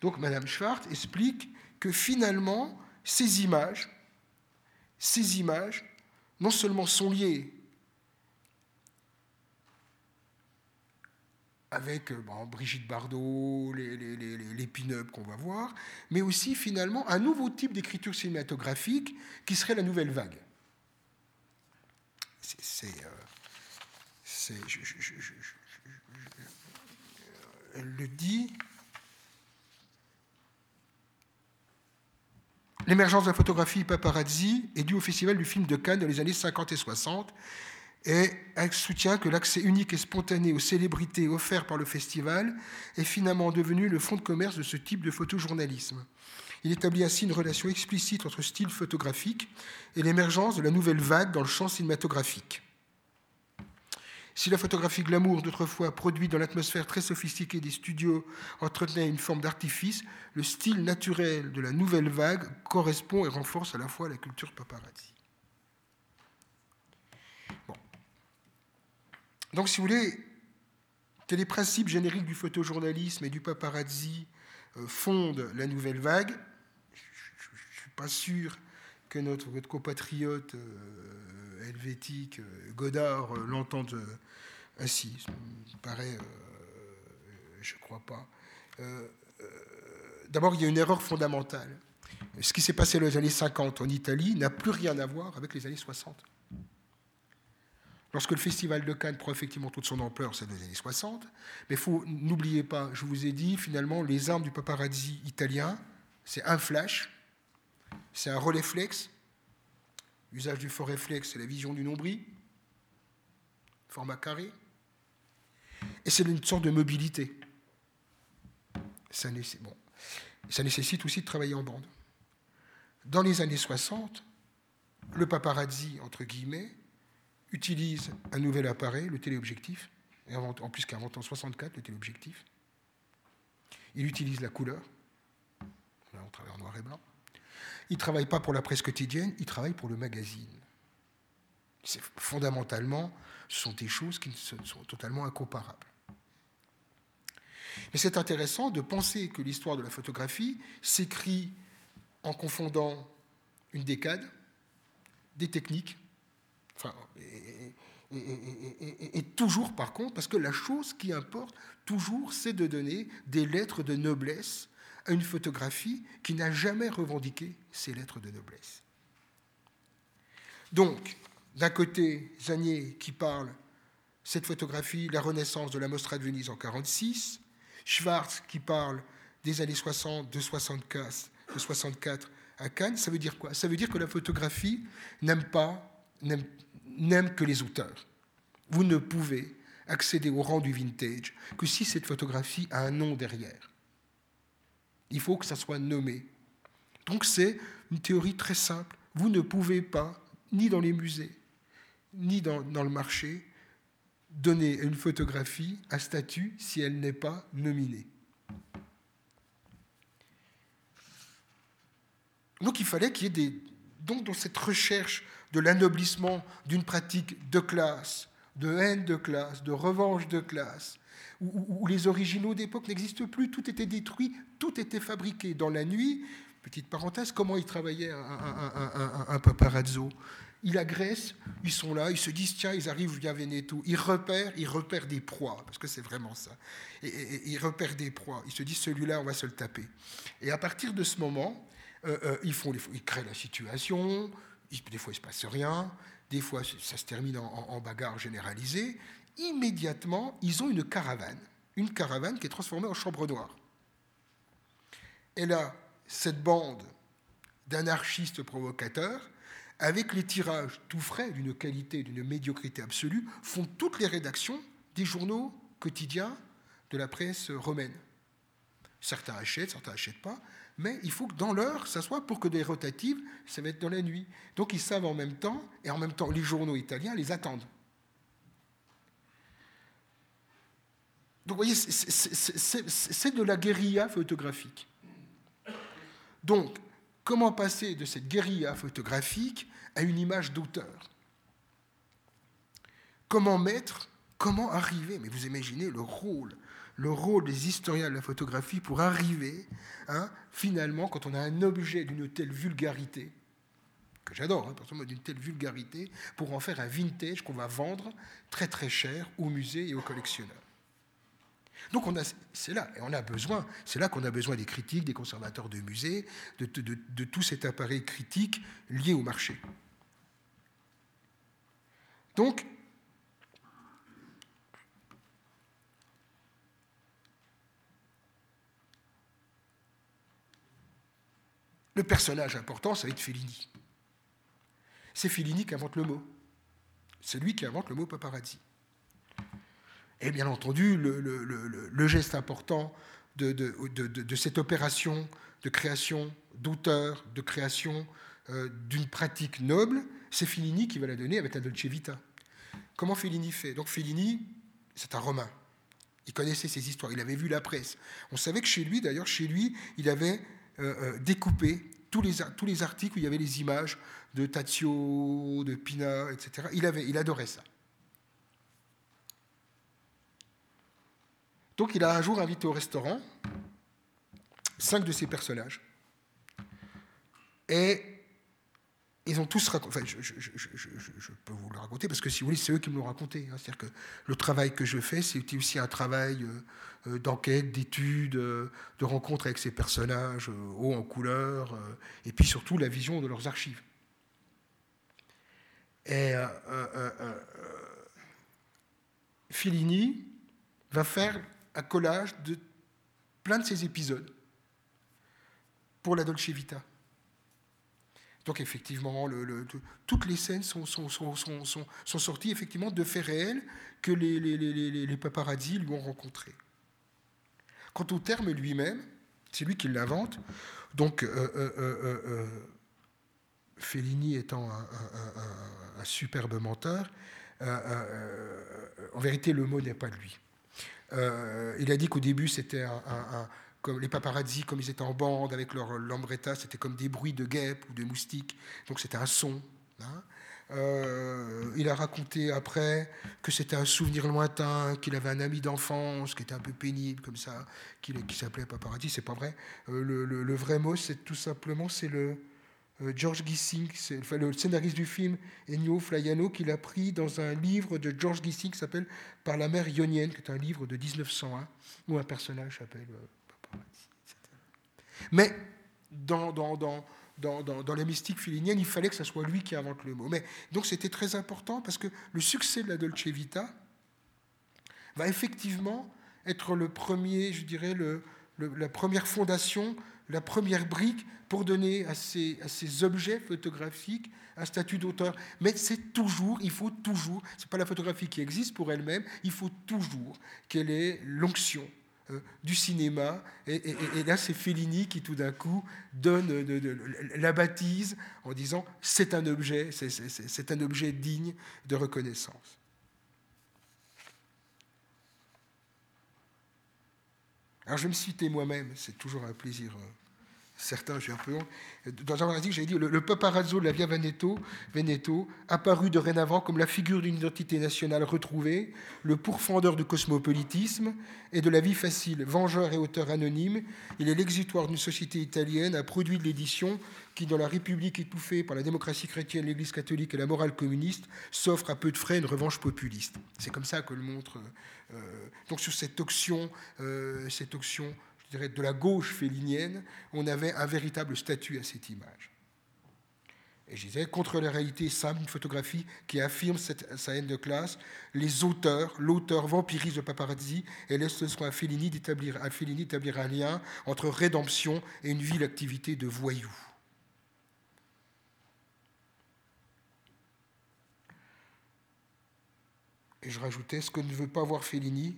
donc Madame Schwartz explique que finalement, ces images, ces images, non seulement sont liées avec euh, Brigitte Bardot, les, pin-up qu'on va voir, mais aussi finalement un nouveau type d'écriture cinématographique qui serait la nouvelle vague. C'est, euh, elle le dit, L'émergence de la photographie paparazzi est due au Festival du film de Cannes dans les années 50 et 60 et soutient que l'accès unique et spontané aux célébrités offert par le festival est finalement devenu le fond de commerce de ce type de photojournalisme. Il établit ainsi une relation explicite entre style photographique et l'émergence de la nouvelle vague dans le champ cinématographique. Si la photographie glamour d'autrefois, produite dans l'atmosphère très sophistiquée des studios, entretenait une forme d'artifice, le style naturel de la nouvelle vague correspond et renforce à la fois la culture paparazzi. Donc, si vous voulez, que les principes génériques du photojournalisme et du paparazzi euh, fondent la nouvelle vague, je ne suis pas sûr que notre, compatriote euh, helvétique euh, Godard l'entende ainsi. Me paraît, je ne crois pas. D'abord, il y a une erreur fondamentale. Ce qui s'est passé dans les années 50 en Italie n'a plus rien à voir avec les années 60. Lorsque le Festival de Cannes prend effectivement toute son ampleur, c'est dans les années 60. Mais n'oubliez pas, je vous ai dit, finalement, les armes du paparazzi italien, c'est un flash, c'est un relais flex. L'usage du fort réflexe, c'est la vision du nombril, format carré. Et c'est une sorte de mobilité. Ça nécessite aussi de travailler en bande. Dans les années 60, le paparazzi, entre guillemets, utilise un nouvel appareil, le téléobjectif, en plus qu'invente en 64 le téléobjectif. Il utilise la couleur. Là, on travaille en noir et blanc. Il ne travaille pas pour la presse quotidienne, il travaille pour le magazine. Fondamentalement, ce sont des choses qui sont totalement incomparables. Mais c'est intéressant de penser que l'histoire de la photographie s'écrit en confondant une décade, des techniques, et, toujours par contre, parce que la chose qui importe toujours, c'est de donner des lettres de noblesse une photographie qui n'a jamais revendiqué ces lettres de noblesse. Donc, d'un côté, Zanier qui parle, cette photographie, la renaissance de la Mostra de Venise en 1946, Schwartz qui parle des années 60, de 64, de 64 à Cannes, ça veut dire quoi? Ça veut dire que la photographie n'aime pas, n'aime que les auteurs. Vous ne pouvez accéder au rang du vintage que si cette photographie a un nom derrière. Il faut que ça soit nommé. Donc c'est une théorie très simple. Vous ne pouvez pas, ni dans les musées, ni dans, le marché, donner une photographie un statut si elle n'est pas nominée. Donc il fallait qu'il y ait des... Donc dans cette recherche de l'anoblissement d'une pratique de classe, de haine de classe, de revanche de classe, où, les originaux d'époque n'existent plus, tout était détruit, tout était fabriqué dans la nuit. Petite parenthèse, comment il travaillait un, paparazzo? Il agresse, ils sont là, ils se disent tiens, ils arrivent via Veneto, ils repèrent, ils repèrent des proies, parce que c'est vraiment ça. Et, ils repèrent des proies, ils se disent celui-là, on va se le taper. Et à partir de ce moment, euh, euh, ils, font, ils créent la situation, des fois il se passe rien, des fois ça se termine en, bagarre généralisée. Immédiatement, ils ont une caravane, une caravane qui est transformée en chambre noire. Et là, cette bande d'anarchistes provocateurs avec les tirages tout frais, d'une qualité, d'une médiocrité absolue, font toutes les rédactions des journaux quotidiens de la presse romaine. Certains achètent, certains n'achètent pas, mais il faut que dans l'heure, ça soit pour que des rotatives, ça va être dans la nuit. Donc ils savent en même temps, et en même temps, les journaux italiens les attendent. Donc vous voyez, c'est de la guérilla photographique. Donc, comment passer de cette guérilla photographique à une image d'auteur? Comment mettre, comment arriver, mais vous imaginez le rôle, le rôle des historiens de la photographie pour arriver, hein, finalement, quand on a un objet d'une telle vulgarité, que j'adore, hein, d'une telle vulgarité, pour en faire un vintage qu'on va vendre très très cher au musée et aux collectionneurs. Donc c'est là, et on a besoin, c'est là qu'on a besoin des critiques, des conservateurs de musées, de, de tout cet appareil critique lié au marché. Donc, le personnage important, ça va être Fellini. C'est Fellini qui invente le mot. C'est lui qui invente le mot paparazzi. Et bien entendu, le, geste important de, cette opération de création d'auteur, de création euh, d'une pratique noble, c'est Fellini qui va la donner avec la Dolce Vita. Comment Fellini fait? Donc Fellini, c'est un Romain. Il connaissait ses histoires, il avait vu la presse. On savait que chez lui, d'ailleurs, chez lui, il avait euh, euh, découpé tous les, tous les articles où il y avait les images de Tazio, de Pina, etc. Il, avait, il adorait ça. Donc il a un jour invité au restaurant cinq de ses personnages. Et ils ont tous raconté. Enfin, je, peux vous le raconter parce que si vous voulez, c'est eux qui me l'ont raconté. Hein. C'est-à-dire que le travail que je fais, c'est aussi un travail euh, euh, d'enquête, d'étude, euh, de rencontre avec ces personnages hauts en couleur, et puis surtout la vision de leurs archives. Et Fellini va faire un collage de plein de ces épisodes pour la Dolce Vita. Donc effectivement, toutes les scènes sont, sorties effectivement de faits réels que les, paparazzi lui ont rencontrés. Quant au terme lui-même, c'est lui qui l'invente. Donc, euh, euh, euh, Fellini étant un, superbe menteur, en vérité, le mot n'est pas de lui. Il a dit qu'au début, c'était un, comme les paparazzi, comme ils étaient en bande avec leur lambretta, c'était comme des bruits de guêpes ou de moustiques, donc c'était un son. Hein. Euh, il a raconté après que c'était un souvenir lointain, qu'il avait un ami d'enfance qui était un peu pénible comme ça, qui, s'appelait paparazzi, c'est pas vrai. Euh, le, vrai mot, c'est tout simplement c'est le euh, George Gissing, le scénariste du film Ennio Flaiano, qu'il a pris dans un livre de George Gissing qui s'appelle Par la mer ionienne, qui est un livre de 1901 où un personnage s'appelle mais dans, dans, dans, dans, la mystique philinienne, il fallait que ce soit lui qui invente le mot. Mais, donc c'était très important parce que le succès de la Dolce Vita va effectivement être le premier, je dirais, le, la première fondation, la première brique pour donner à ces, objets photographiques un statut d'auteur. Mais c'est toujours, il faut toujours, ce n'est pas la photographie qui existe pour elle-même, il faut toujours qu'elle ait l'onction euh, du cinéma. Et, là, c'est Fellini qui, tout d'un coup, donne la baptise en disant c'est un objet, c'est un objet digne de reconnaissance. Alors, je me citer moi-même, c'est toujours un plaisir euh, certains, j'ai un peu honte. Dans un article, j'ai dit le, paparazzo de la Via Veneto, Veneto, apparu dorénavant comme la figure d'une identité nationale retrouvée, le pourfendeur du cosmopolitisme et de la vie facile, vengeur et auteur anonyme, il est l'exutoire d'une société italienne, un produit de l'édition qui, dans la République étouffée par la démocratie chrétienne, l'Église catholique et la morale communiste, s'offre à peu de frais une revanche populiste. C'est comme ça que le montre. Euh, donc sur cette option, euh, cette option de la gauche félinienne, on avait un véritable statut à cette image. Et je disais, contre la réalité simple, une photographie qui affirme sa haine de classe, les auteurs, l'auteur vampirise le paparazzi et laisse le soin à Fellini d'établir un lien entre rédemption et une ville activité de voyous. Et je rajoutais, ce que ne veut pas voir Fellini,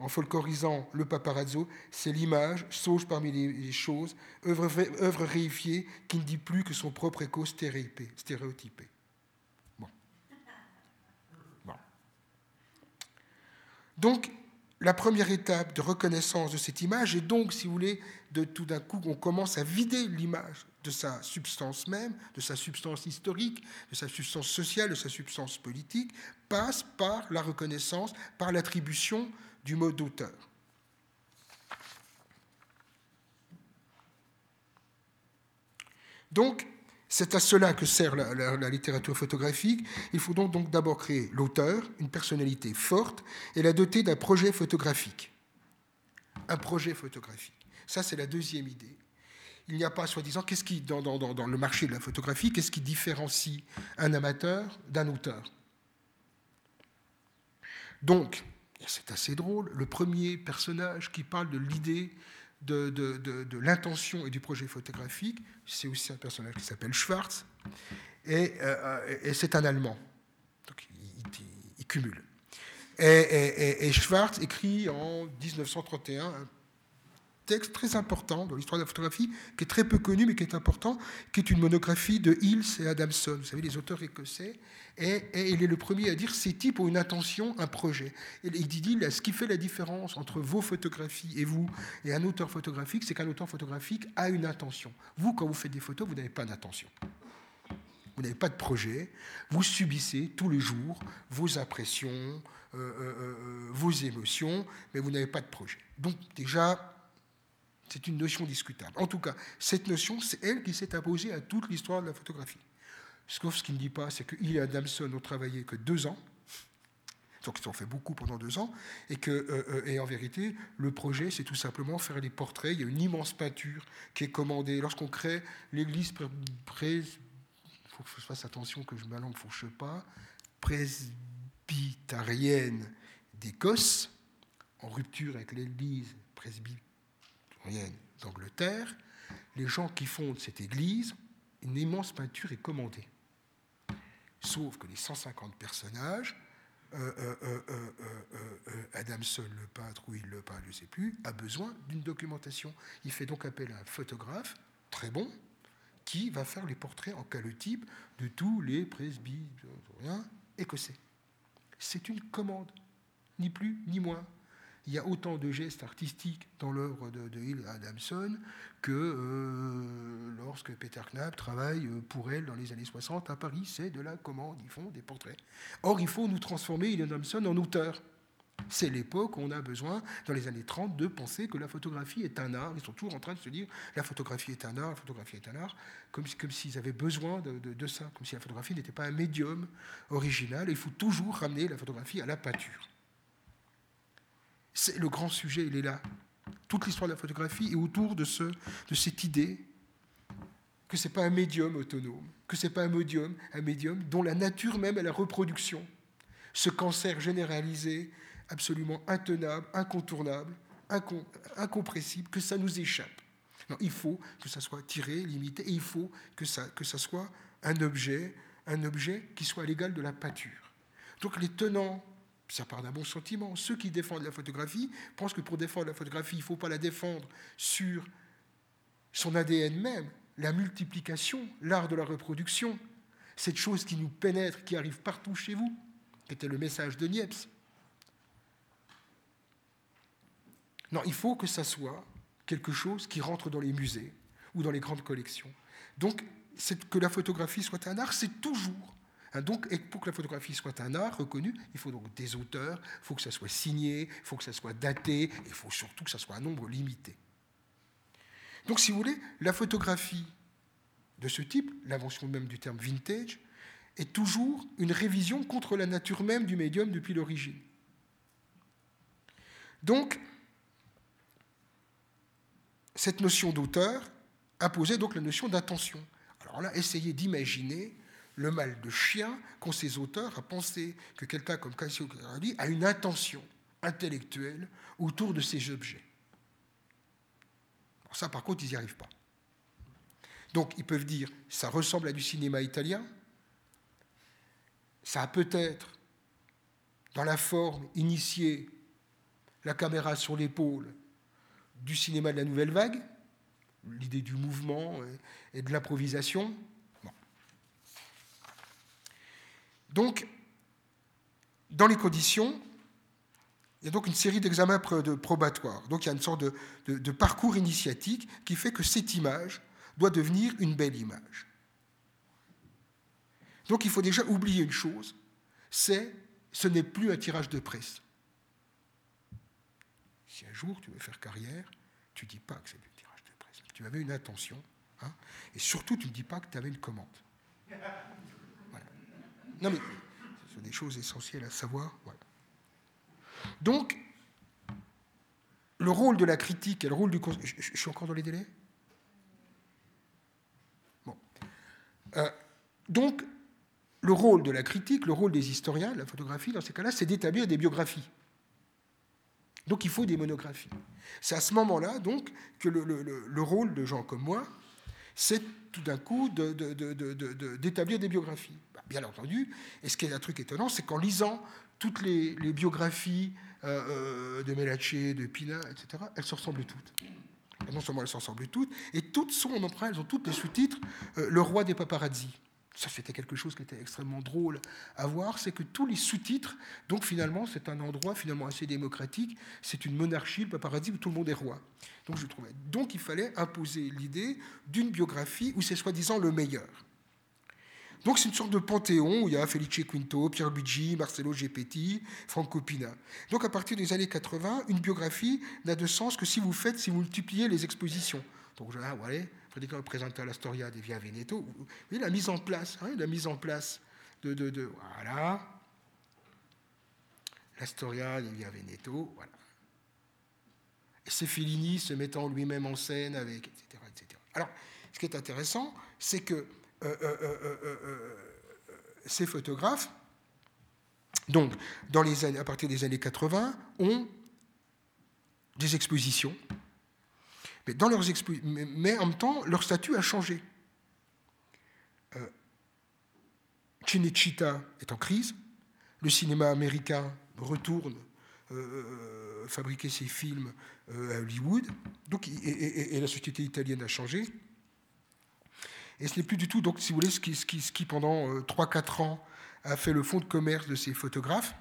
en folklorisant le paparazzo, c'est l'image, sauge parmi les choses, œuvre, réifiée qui ne dit plus que son propre écho stéréotypé. Donc, la première étape de reconnaissance de cette image est donc, si vous voulez, de tout d'un coup, on commence à vider l'image de sa substance même, de sa substance historique, de sa substance sociale, de sa substance politique, passe par la reconnaissance, par l'attribution du mot d'auteur. Donc, c'est à cela que sert la, littérature photographique. Il faut donc d'abord créer l'auteur, une personnalité forte, et la doter d'un projet photographique. Un projet photographique. Ça, c'est la deuxième idée. Il n'y a pas, soi-disant, qu'est-ce qui, dans, dans, le marché de la photographie, qu'est-ce qui différencie un amateur d'un auteur? Donc, c'est assez drôle, le premier personnage qui parle de l'idée, de, l'intention et du projet photographique, c'est aussi un personnage qui s'appelle Schwartz, et, euh, c'est un Allemand. Donc il, cumule. Et, et, Schwartz écrit en 1931 un texte très important dans l'histoire de la photographie, qui est très peu connu, mais qui est important, qui est une monographie de Hills et Adamson, vous savez, les auteurs écossais, et, il est le premier à dire c'est type pour une intention, un projet. Et il dit, ce qui fait la différence entre vos photographies et vous, et un auteur photographique, c'est qu'un auteur photographique a une intention. Vous, quand vous faites des photos, vous n'avez pas d'intention. Vous n'avez pas de projet, vous subissez tous les jours vos impressions, euh, euh, euh, vos émotions, mais vous n'avez pas de projet. Donc déjà, c'est une notion discutable. En tout cas, cette notion, c'est elle qui s'est imposée à toute l'histoire de la photographie. Sauf ce qu'il ne dit pas, c'est qu'il et Adamson n'ont travaillé que deux ans, donc ils ont fait beaucoup pendant deux ans, et que, euh, euh, et en vérité, le projet, c'est tout simplement faire des portraits. Il y a une immense peinture qui est commandée. Lorsqu'on crée l'église il faut que je fasse attention que je ma fourche pas, presbytérienne d'Écosse, en rupture avec l'Église presbytérienne d'Angleterre, les gens qui fondent cette église, une immense peinture est commandée. Sauf que les 150 personnages, euh, euh, euh, Adamson, le peintre, ou il le peint, je ne sais plus, a besoin d'une documentation. Il fait donc appel à un photographe, très bon, qui va faire les portraits en calotype de tous les presbytériens écossais. C'est une commande, ni plus ni moins il y a autant de gestes artistiques dans l'œuvre de, Hill Adamson que euh, lorsque Peter Knapp travaille pour elle dans les années 60 à Paris. C'est de la commande, ils font des portraits. Or, il faut nous transformer Hill Adamson en auteur. C'est l'époque où on a besoin, dans les années 30, de penser que la photographie est un art. Ils sont toujours en train de se dire la photographie est un art, la photographie est un art, comme, s'ils avaient besoin de, ça, comme si la photographie n'était pas un médium original. il faut toujours ramener la photographie à la peinture. C'est le grand sujet, il est là. Toute l'histoire de la photographie est autour de, ce, de cette idée que ce n'est pas un médium autonome, que ce n'est pas un médium, un médium dont la nature même est la reproduction. Ce cancer généralisé, absolument intenable, incontournable, incompressible, que ça nous échappe. Non, il faut que ça soit tiré, limité, et il faut que ça, que ça soit un objet, un objet qui soit à l'égal de la pâture. Donc les tenants ça part d'un bon sentiment. Ceux qui défendent la photographie pensent que pour défendre la photographie, il ne faut pas la défendre sur son ADN même, la multiplication, l'art de la reproduction, cette chose qui nous pénètre, qui arrive partout chez vous, qui était le message de Niepce. Non, il faut que ça soit quelque chose qui rentre dans les musées ou dans les grandes collections. Donc, que la photographie soit un art, c'est toujours Hein, donc, pour que la photographie soit un art reconnu, il faut donc des auteurs, il faut que ça soit signé, il faut que ça soit daté, il faut surtout que ça soit un nombre limité. Donc, si vous voulez, la photographie de ce type, l'invention même du terme vintage, est toujours une révision contre la nature même du médium depuis l'origine. Donc, cette notion d'auteur imposait donc la notion d'attention. Alors là, essayez d'imaginer le mal de chien qu'ont ces auteurs à penser que quelqu'un comme Cassio Carali a une intention intellectuelle autour de ces objets. ça, par contre, ils n'y arrivent pas. Donc, ils peuvent dire, ça ressemble à du cinéma italien, ça a peut-être, dans la forme, initié la caméra sur l'épaule du cinéma de la nouvelle vague, l'idée du mouvement et de l'improvisation, Donc, dans les conditions, il y a donc une série d'examens probatoires. Donc il y a une sorte de, parcours initiatique qui fait que cette image doit devenir une belle image. Donc il faut déjà oublier une chose, c'est ce n'est plus un tirage de presse. Si un jour tu veux faire carrière, tu ne dis pas que c'est du tirage de presse. Tu avais une intention, hein, et surtout tu ne dis pas que tu avais une commande. Non, mais ce sont des choses essentielles à savoir. Donc, le rôle de la critique et le rôle du. Je, je suis encore dans les délais? Bon. Euh, donc, le rôle de la critique, le rôle des historiens, de la photographie, dans ces cas-là, c'est d'établir des biographies. Donc il faut des monographies. C'est à ce moment-là, donc, que le, le, rôle de gens comme moi, c'est tout d'un coup d'établir des biographies bien entendu. Et ce qui est un truc étonnant, c'est qu'en lisant toutes les, biographies euh, euh, de Melaché, de Pina, etc., elles se ressemblent toutes. non seulement elles se ressemblent toutes, et toutes sont en emprunt, elles ont toutes les sous-titres euh, Le roi des paparazzi. Ça, c'était quelque chose qui était extrêmement drôle à voir, c'est que tous les sous-titres, donc finalement, c'est un endroit finalement assez démocratique, c'est une monarchie, le paparazzi, où tout le monde est roi. Donc, je trouvais. Donc, il fallait imposer l'idée d'une biographie où c'est soi-disant le meilleur. Donc c'est une sorte de panthéon où il y a Felice Quinto, Pierre Luigi, Marcello Geppetti, Franco Pina. Donc à partir des années 80, une biographie n'a de sens que si vous faites, si vous multipliez les expositions. Donc voilà, voilà Frédéric présente la Storia des Via Veneto. Voyez la mise en place, hein, la mise en place de, de, de voilà, la Storia des Via Veneto, voilà. Et c'est Fellini se mettant lui-même en scène avec, etc., etc. Alors, ce qui est intéressant, c'est que euh, euh, euh, ces photographes Donc, à partir des années 80, ont des expositions, mais, en même temps, leur statut a changé. Euh, est en crise, le cinéma américain retourne euh, euh, fabriquer ses films à Hollywood, donc, et, la société italienne a changé. Et ce n'est plus du tout, si vous voulez, ce qui pendant 3-4 ans a fait le fonds de commerce de ces photographes,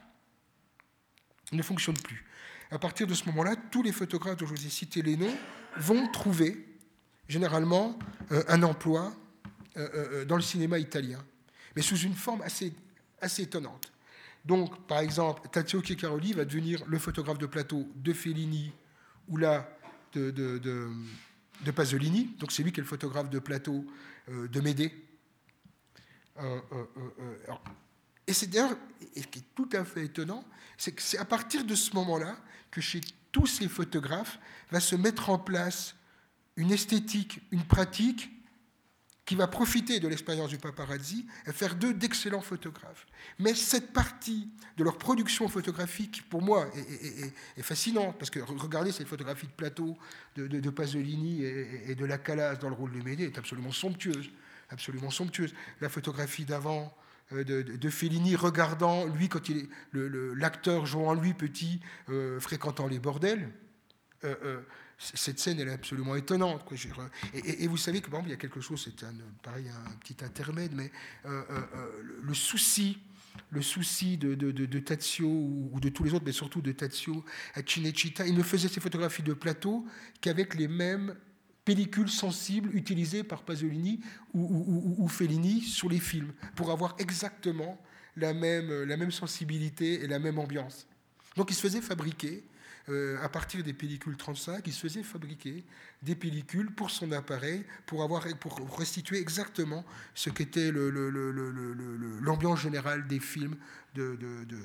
ne fonctionne plus. À partir de ce moment-là, tous les photographes dont je vous ai cité les noms vont trouver généralement euh, un emploi euh, euh, dans le cinéma italien, mais sous une forme assez, assez étonnante. Donc, par exemple, Tazio Chicaroli va devenir le photographe de plateau de Fellini ou là de, de, Pasolini. Donc, c'est lui qui est le photographe de plateau de Médée. et c'est d'ailleurs, ce qui est tout à fait étonnant, c'est que c'est à partir de ce moment-là que chez tous ces photographes va se mettre en place une esthétique, une pratique qui va profiter de l'expérience du paparazzi et faire d'eux d'excellents photographes. Mais cette partie de leur production photographique, pour moi, est, fascinante, parce que regardez ces photographies de plateau de, Pasolini et, de la Calas dans le rôle de Médée est absolument somptueuse, absolument somptueuse. La photographie d'avant, euh, de, Fellini regardant, lui, quand il l'acteur jouant lui petit, euh, fréquentant les bordels. Euh, cette scène, elle est absolument étonnante. Et, vous savez que, bon, il y a quelque chose, c'est un, pareil, un petit intermède, mais le souci, le souci de, de, Tazio ou, de tous les autres, mais surtout de Tazio à Cinecittà, il ne faisait ses photographies de plateau qu'avec les mêmes pellicules sensibles utilisées par Pasolini ou, Fellini sur les films, pour avoir exactement la même, la même sensibilité et la même ambiance. Donc il se faisait fabriquer, euh, à partir des pellicules 35, il se faisait fabriquer des pellicules pour son appareil, pour, avoir, pour restituer exactement ce qu'était l'ambiance générale des films. De,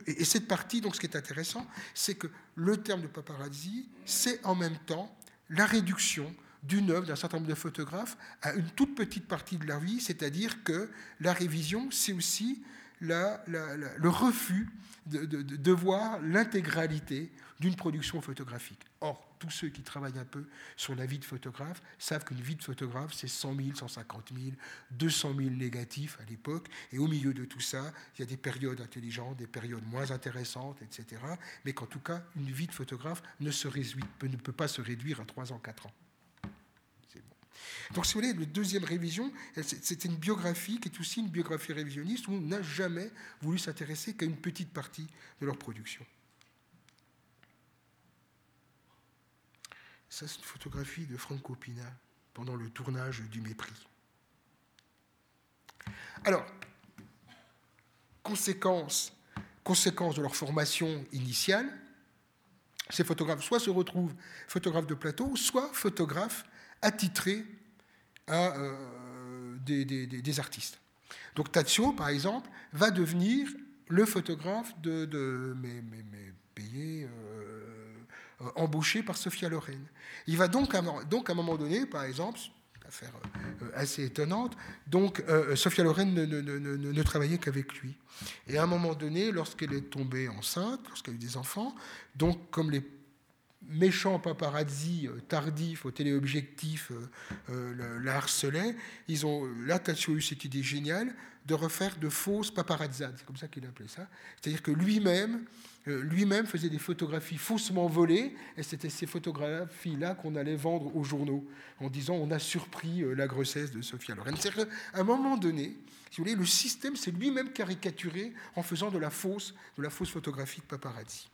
et, et, cette partie, donc ce qui est intéressant, c'est que le terme de paparazzi, c'est en même temps la réduction d'une œuvre d'un certain nombre de photographes à une toute petite partie de leur vie, c'est-à-dire que la révision, c'est aussi le refus de, voir l'intégralité d'une production photographique. Or, tous ceux qui travaillent un peu sur la vie de photographe savent qu'une vie de photographe, c'est 100 000, 150 000, 200 000 négatifs à l'époque. Et au milieu de tout ça, il y a des périodes intelligentes, des périodes moins intéressantes, etc. Mais qu'en tout cas, une vie de photographe ne, ne peut pas se réduire à 3 ans, 4 ans. Donc, si vous voulez, la deuxième révision, c'était une biographie qui est aussi une biographie révisionniste où on n'a jamais voulu s'intéresser qu'à une petite partie de leur production. Ça, c'est une photographie de Franco Pina pendant le tournage du Mépris. Alors, conséquence, conséquence de leur formation initiale, ces photographes soit se retrouvent photographes de plateau, soit photographes attitrés à euh, des, artistes. Donc Tazio, par exemple, va devenir le photographe de, de mais, payé, euh, embauché par Sophia Loren. Il va donc, donc à un moment donné, par exemple, affaire euh, assez étonnante. Donc, Sophia Loren ne, ne, ne, ne travaillait qu'avec lui. Et à un moment donné, lorsqu'elle est tombée enceinte, lorsqu'elle a eu des enfants, donc comme les méchant paparazzi euh, tardif au téléobjectif euh, euh, la harcelait, ils ont, là, Tazio eu cette idée géniale de refaire de fausses paparazzades, c'est comme ça qu'il appelait ça. C'est-à-dire que lui-même lui-même faisait des photographies faussement volées, et c'était ces photographies-là qu'on allait vendre aux journaux, en disant on a surpris la grossesse de Sophia Loren. C'est-à-dire qu'à un moment donné, si vous voulez, le système s'est lui-même caricaturé en faisant de la fausse, de la fausse photographie de paparazzi.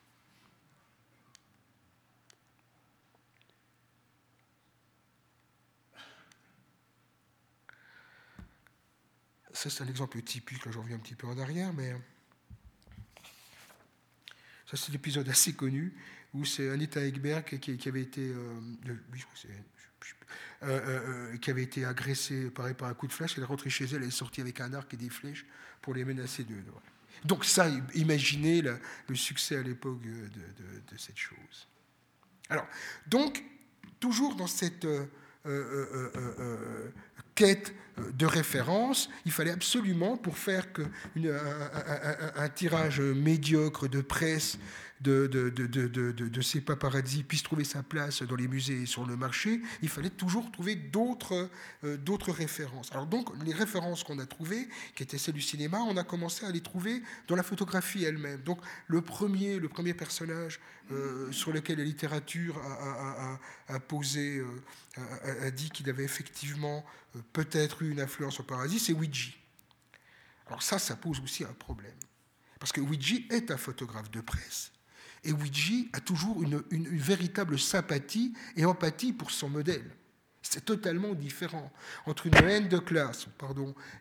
Ça, c'est un exemple typique, là, j'en reviens un petit peu en arrière, mais ça, c'est l'épisode assez connu où c'est Anita Ekberg qui, avait été, qui avait été agressée par, un coup de flèche. Elle est rentrée chez elle, elle est sortie avec un arc et des flèches pour les menacer de. Donc ça, imaginez le succès à l'époque de, cette chose. Alors, donc, toujours dans cette euh, euh, euh, quête de référence, il fallait absolument, pour faire que un, tirage médiocre de presse de, ces paparazzi puisse trouver sa place dans les musées et sur le marché, il fallait toujours trouver d'autres euh, d'autres références. Alors donc, les références qu'on a trouvées, qui étaient celles du cinéma, on a commencé à les trouver dans la photographie elle-même. Donc le premier, le premier personnage euh, sur lequel la littérature a, posé, euh, a, dit qu'il avait effectivement peut-être eu une influence au paradis, c'est Ouija. Alors ça, ça pose aussi un problème. Parce que Ouija est un photographe de presse. Et Ouija a toujours une, véritable sympathie et empathie pour son modèle. C'est totalement différent. Entre une haine de classe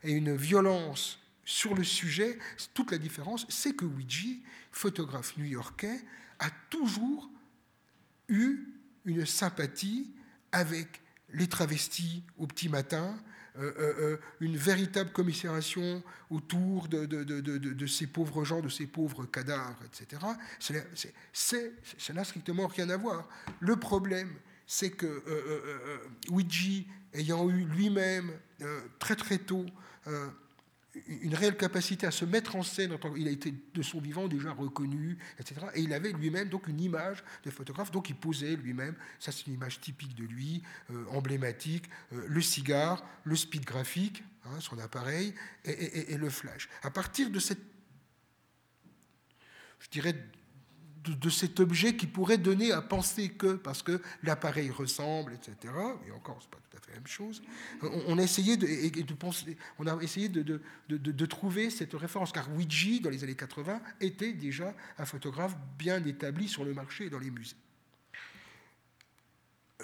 et une violence sur le sujet, toute la différence, c'est que Ouija, photographe new-yorkais, a toujours eu une sympathie avec les travestis au petit matin, une véritable commisération autour de, de, ces pauvres gens, de ces pauvres cadavres, etc. Ça n'a strictement rien à voir. Le problème, c'est que Ouija, ayant eu lui-même très très tôt une réelle capacité à se mettre en scène. Il a été de son vivant déjà reconnu, etc. Et il avait lui-même donc une image de photographe, donc il posait lui-même. Ça, c'est une image typique de lui, euh, emblématique. Euh, le cigare, le speed graphique, hein, son appareil, et, le flash. À partir de cette, je dirais, de, cet objet qui pourrait donner à penser que, parce que l'appareil ressemble, etc. Et encore, c'est pas tout même chose. On, a essayé de, penser, on a essayé de, trouver cette référence, car Ouija, dans les années 80, était déjà un photographe bien établi sur le marché et dans les musées.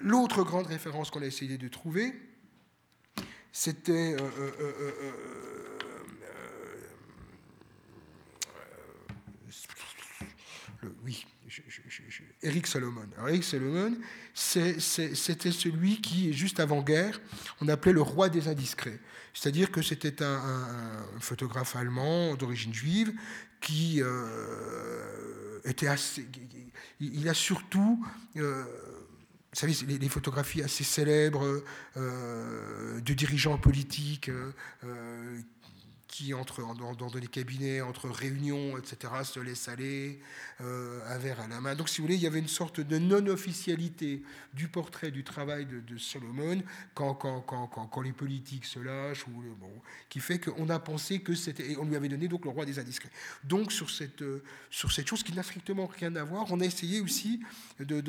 L'autre grande référence qu'on a essayé de trouver, c'était oui, Eric Solomon. Eric Solomon, c'était celui qui, juste avant-guerre, on appelait le roi des indiscrets. C'est-à-dire que c'était un, photographe allemand d'origine juive qui euh, était assez. Il a surtout. Euh, vous savez, les, photographies assez célèbres euh, de dirigeants politiques qui, entre dans, dans, des cabinets, entre réunions, etc., se laisse aller, euh, un verre à la main. Donc, si vous voulez, il y avait une sorte de non-officialité du portrait du travail de, de Solomon quand, les politiques se lâchent, ou, bon, qui fait qu'on a pensé que c'était. on lui avait donné donc le roi des indiscrets. Donc, sur cette, euh, sur cette chose qui n'a strictement rien à voir, on a essayé aussi de,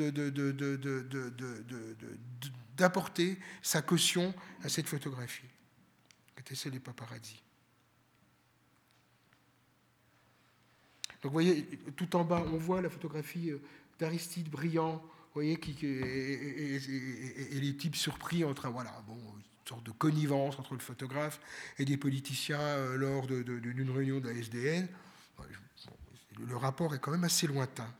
d'apporter sa caution à cette photographie, qui était celle des paparazzi. Donc vous voyez, tout en bas, on voit la photographie euh, d'Aristide Briand, voyez, qui, et, les types surpris entre voilà, bon, une sorte de connivence entre le photographe et des politiciens euh, lors d'une réunion de la SDN. le rapport est quand même assez lointain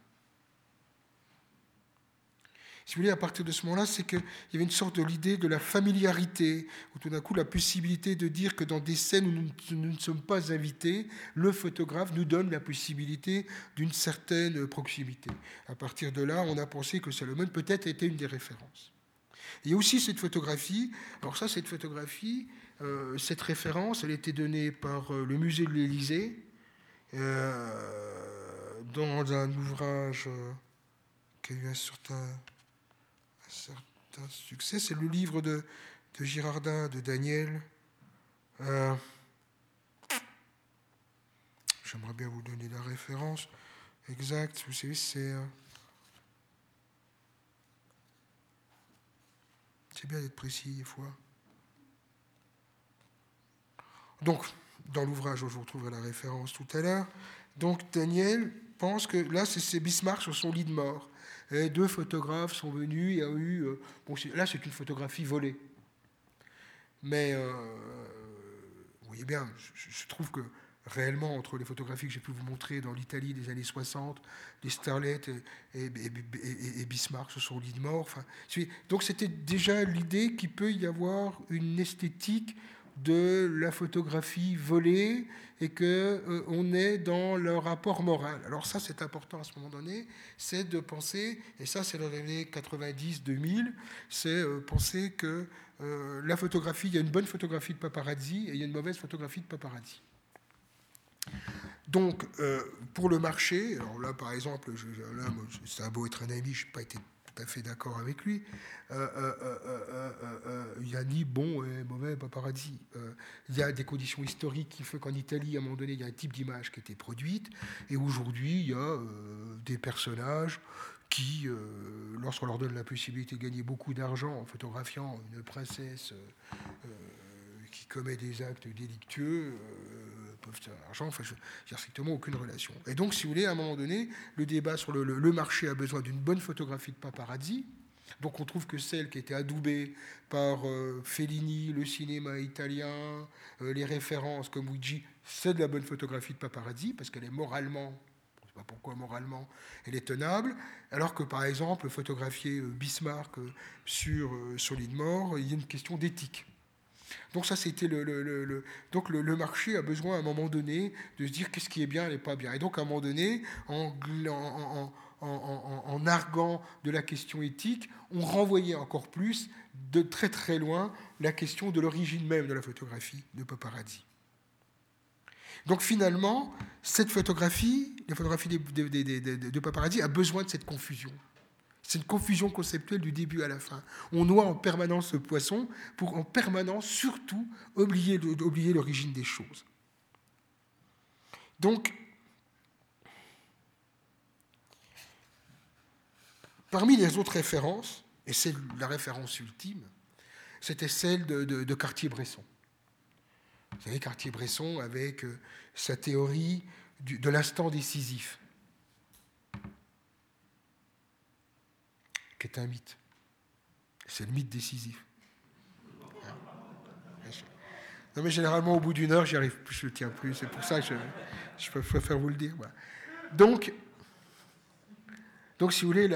si vous voulez, à partir de ce moment-là, c'est qu'il y avait une sorte de l'idée de la familiarité, ou tout d'un coup la possibilité de dire que dans des scènes où nous, ne sommes pas invités, le photographe nous donne la possibilité d'une certaine proximité. À partir de là, on a pensé que Salomon peut-être était une des références. Il y a aussi cette photographie, alors ça, cette photographie, euh, cette référence, elle a été donnée par euh, le musée de l'Élysée euh, dans un ouvrage qui a eu un certain certain succès. C'est le livre de, de, Girardin, de Daniel. Euh, j'aimerais bien vous donner la référence exacte. Vous savez, c'est. Euh, c'est bien d'être précis des fois. Donc, dans l'ouvrage, je vous retrouverai la référence tout à l'heure. Donc, Daniel pense que là, c'est Bismarck sur son lit de mort deux photographes sont venus, y a eu... Euh, là, c'est une photographie volée. Mais, euh, vous voyez bien, je, trouve que réellement, entre les photographies que j'ai pu vous montrer dans l'Italie des années 60, les Starlet et, Bismarck sur son lit de mort, donc c'était déjà l'idée qu'il peut y avoir une esthétique de la photographie volée et qu'on euh, est dans le rapport moral. Alors ça, c'est important à ce moment donné, c'est de penser, et ça c'est dans les années 90-2000, c'est euh, penser que euh, la photographie, il y a une bonne photographie de paparazzi et il y a une mauvaise photographie de paparazzi. Donc, pour le marché, alors là, par exemple, je, là, ça beau être un ami, je n'ai pas été tout à fait d'accord avec lui. Euh, euh, euh, il a ni bon et mauvais paparazzi. il y a des conditions historiques qui font qu'en Italie, à un moment donné, il y a un type d'image qui été produite. Et aujourd'hui, il y a des personnages qui, lorsqu'on leur donne la possibilité de gagner beaucoup d'argent en photographiant une princesse qui commet des actes délictueux, peuvent faire l'argent, enfin, je n'ai strictement aucune relation. Et donc, si vous voulez, à un moment donné, le débat sur le, marché a besoin d'une bonne photographie de paparazzi. Donc on trouve que celle qui était adoubée par euh, Fellini, le cinéma italien, euh, les références comme Luigi, c'est de la bonne photographie de paparazzi parce qu'elle est moralement, pourquoi moralement, elle est tenable, alors que par exemple photographier euh, Bismarck sur Solide Mort, il y a une question d'éthique. Donc ça, c'était le, donc le, marché a besoin à un moment donné de se dire qu'est-ce qui est bien et pas bien. Et donc à un moment donné, en, en, arguant de la question éthique, on renvoyait encore plus de très très loin la question de l'origine même de la photographie de paparazzi. Donc finalement, cette photographie, la photographie de, de paparazzi a besoin de cette confusion. C'est une confusion conceptuelle du début à la fin. On noie en permanence ce poisson pour en permanence surtout oublier, l'origine des choses. Donc, parmi les autres références, et c'est la référence ultime, c'était celle de, Cartier-Bresson. Vous savez, Cartier-Bresson avec euh, sa théorie de l'instant décisif. Qui est un mythe. C'est le mythe décisif. Non, mais généralement, au bout d'une heure, j'y arrive plus, je ne tiens plus. C'est pour ça que je, préfère vous le dire. Donc, donc, si vous voulez,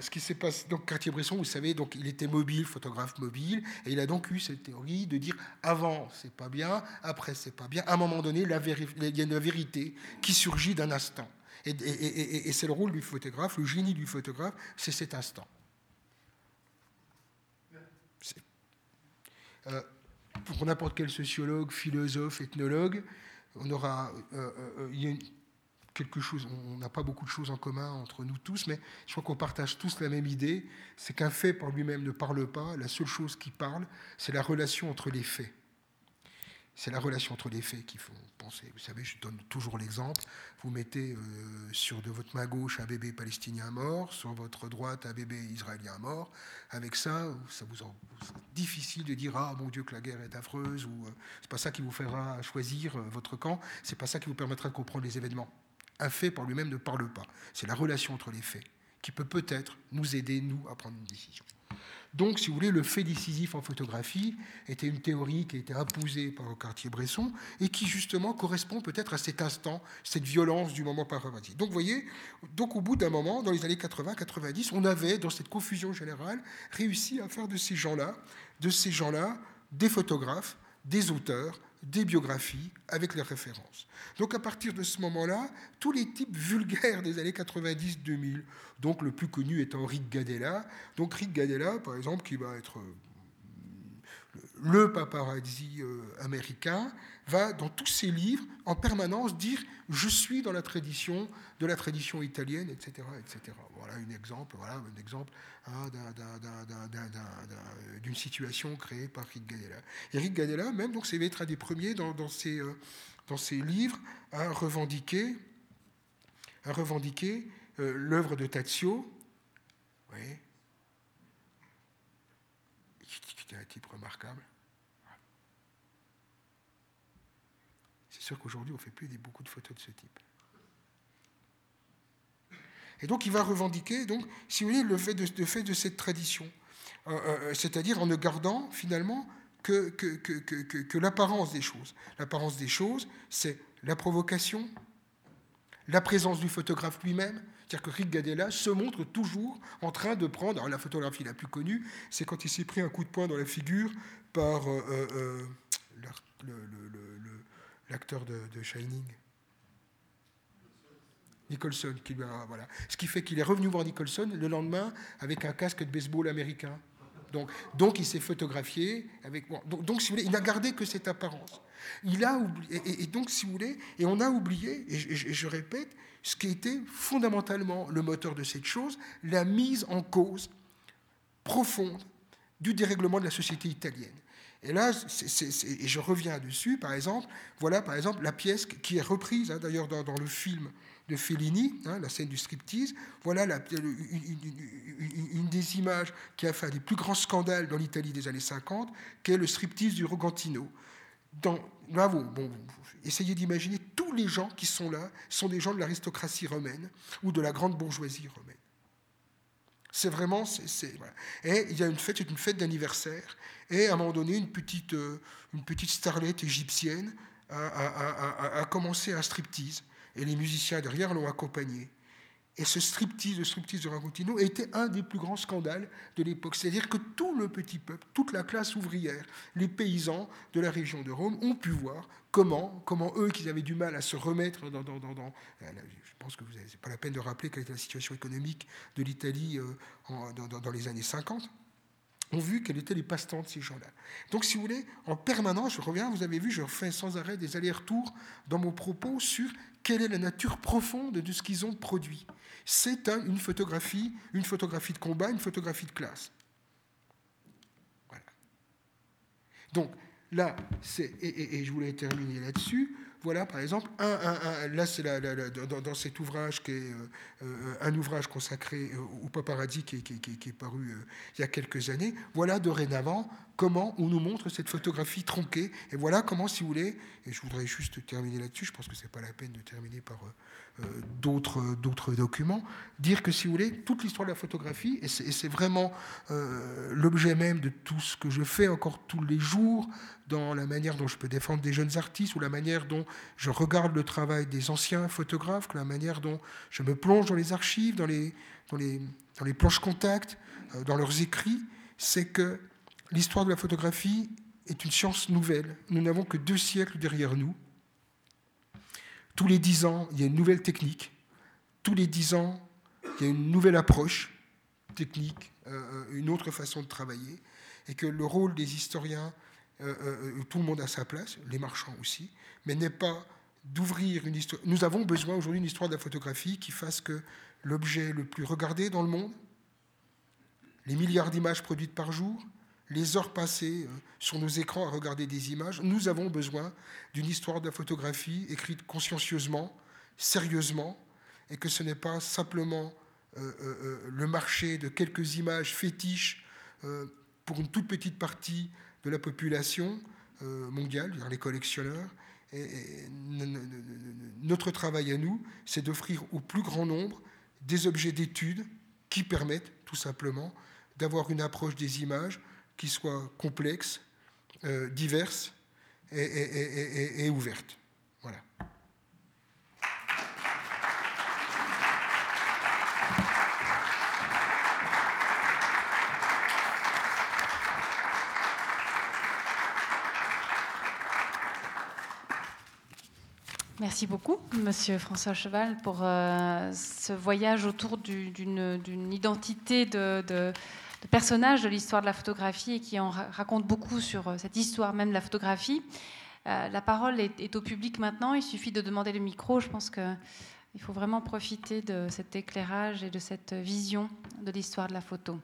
ce qui s'est passé, donc Cartier-Bresson, vous savez, donc il était mobile, photographe mobile, et il a donc eu cette théorie de dire avant c'est pas bien, après c'est pas bien. À un moment donné, il y a une vérité qui surgit d'un instant. Et, c'est le rôle du photographe, le génie du photographe, c'est cet instant. Euh, pour n'importe quel sociologue, philosophe, ethnologue, on aura, euh, euh, quelque chose, on n'a pas beaucoup de choses en commun entre nous tous, mais je crois qu'on partage tous la même idée, c'est qu'un fait par lui-même ne parle pas, la seule chose qui parle, c'est la relation entre les faits. C'est la relation entre les faits qui font penser. Vous savez, je donne toujours l'exemple. Vous mettez euh, sur de votre main gauche un bébé palestinien mort, sur votre droite un bébé israélien mort. Avec ça, ça vous en, difficile de dire ah mon Dieu que la guerre est affreuse ou euh, c'est pas ça qui vous fera choisir euh, votre camp. C'est pas ça qui vous permettra de comprendre les événements. Un fait par lui-même ne parle pas. C'est la relation entre les faits qui peut peut-être nous aider nous à prendre une décision. Donc, si vous voulez, le fait décisif en photographie était une théorie qui a été imposée par Cartier-Bresson et qui, justement, correspond peut-être à cet instant, cette violence du moment paparazzi. Donc, vous voyez, donc, au bout d'un moment, dans les années 80-90, on avait, dans cette confusion générale, réussi à faire de ces gens-là, de ces gens-là, des photographes, des auteurs, des biographies avec les références. Donc à partir de ce moment-là, tous les types vulgaires des années 90-2000, donc le plus connu étant Rick Gadella, donc Rick Gadella par exemple qui va être euh, le paparazzi euh, américain, va dans tous ses livres en permanence dire je suis dans la tradition de la tradition italienne, etc., etc. Voilà un exemple, voilà un exemple hein, d'une situation créée par Rick Gadella. Et Rick Gadella, même, donc, c'est être un des premiers dans, euh, ses livres à revendiquer, à revendiquer euh, l'œuvre de Tazio, qui était un type remarquable. C'est sûr qu'aujourd'hui, on ne fait plus beaucoup de photos de ce type. Et donc, il va revendiquer, donc, si vous voulez, le fait de, cette tradition. Euh, euh, c'est-à-dire en ne gardant finalement que l'apparence des choses. L'apparence des choses, c'est la provocation, la présence du photographe lui-même. C'est-à-dire que Rick Gadella se montre toujours en train de prendre. Alors, la photographie la plus connue, c'est quand il s'est pris un coup de poing dans la figure par euh, l'acteur de, de, Shining. Nicholson, qui voilà. Ce qui fait qu'il est revenu voir Nicholson le lendemain avec un casque de baseball américain. Donc, donc il s'est photographié avec. donc, donc, si vous voulez, il n'a gardé que cette apparence. Il a oublié, et, donc, si vous voulez, et on a oublié, et je, répète, ce qui était fondamentalement le moteur de cette chose, la mise en cause profonde du dérèglement de la société italienne. Et là, et je reviens dessus, par exemple, voilà par exemple la pièce qui est reprise hein, d'ailleurs dans, le film de Fellini, hein, la scène du striptease. Voilà une, des images qui a fait un des plus grands scandales dans l'Italie des années 50, qui est le striptease du Rogantino. Dans, bravo, bon, essayez d'imaginer, tous les gens qui sont là sont des gens de l'aristocratie romaine ou de la grande bourgeoisie romaine. C'est vraiment, et il y a une fête, c'est une fête d'anniversaire, et à un moment donné, une petite, euh, une petite starlette égyptienne a, a commencé un striptease, et les musiciens derrière l'ont accompagné. Et ce striptease, le striptease de Ragotino, était un des plus grands scandales de l'époque. C'est-à-dire que tout le petit peuple, toute la classe ouvrière, les paysans de la région de Rome ont pu voir comment, comment eux, qui avaient du mal à se remettre dans... dans, dans, euh, je pense que ce n'est pas la peine de rappeler quelle était la situation économique de l'Italie euh, dans, les années 50 ont vu quels étaient les passe-temps de ces gens-là. Donc, si vous voulez, en permanence, je reviens, vous avez vu, je fais sans arrêt des allers-retours dans mon propos sur quelle est la nature profonde de ce qu'ils ont produit c'est une photographie, une photographie de combat, une photographie de classe. Voilà. Donc là, et, et, je voulais terminer là-dessus, voilà, par exemple, là, c'est dans, cet ouvrage qui est euh, euh, un ouvrage consacré au paparazzi qui, est paru euh, il y a quelques années. Voilà, dorénavant, comment on nous montre cette photographie tronquée. Et voilà comment, si vous voulez, et je voudrais juste terminer là-dessus, je pense que ce n'est pas la peine de terminer par d'autres documents, dire que, si vous voulez, toute l'histoire de la photographie, et c'est, vraiment l'objet même de tout ce que je fais encore tous les jours, dans la manière dont je peux défendre des jeunes artistes ou la manière dont je regarde le travail des anciens photographes, la manière dont je me plonge dans les archives, dans les, dans les, dans les planches contact, euh, dans leurs écrits, c'est que l'histoire de la photographie est une science nouvelle. Nous n'avons que deux siècles derrière nous. Tous les dix ans, il y a une nouvelle technique. Tous les dix ans, il y a une nouvelle approche technique, euh, euh, une autre façon de travailler. Et que le rôle des historiens, tout le monde a sa place, les marchands aussi, mais n'est pas d'ouvrir une histoire. Nous avons besoin aujourd'hui d'une histoire de la photographie qui fasse que l'objet le plus regardé dans le monde, les milliards d'images produites par jour, les heures passées euh, sur nos écrans à regarder des images, nous avons besoin d'une histoire de la photographie écrite consciencieusement, sérieusement, et que ce n'est pas simplement euh, euh, le marché de quelques images fétiches pour une toute petite partie de la population mondiale, les collectionneurs, notre travail à nous, c'est d'offrir au plus grand nombre des objets d'étude qui permettent tout simplement d'avoir une approche des images qui soit complexe, euh, diverse et, et ouverte. Voilà. Merci beaucoup, Monsieur François Cheval, pour euh, ce voyage autour d'une identité de, de, personnage de l'histoire de la photographie et qui en raconte beaucoup sur euh, cette histoire même de la photographie. Euh, la parole est, au public maintenant. Il suffit de demander le micro. Je pense qu'il faut vraiment profiter de cet éclairage et de cette vision de l'histoire de la photo.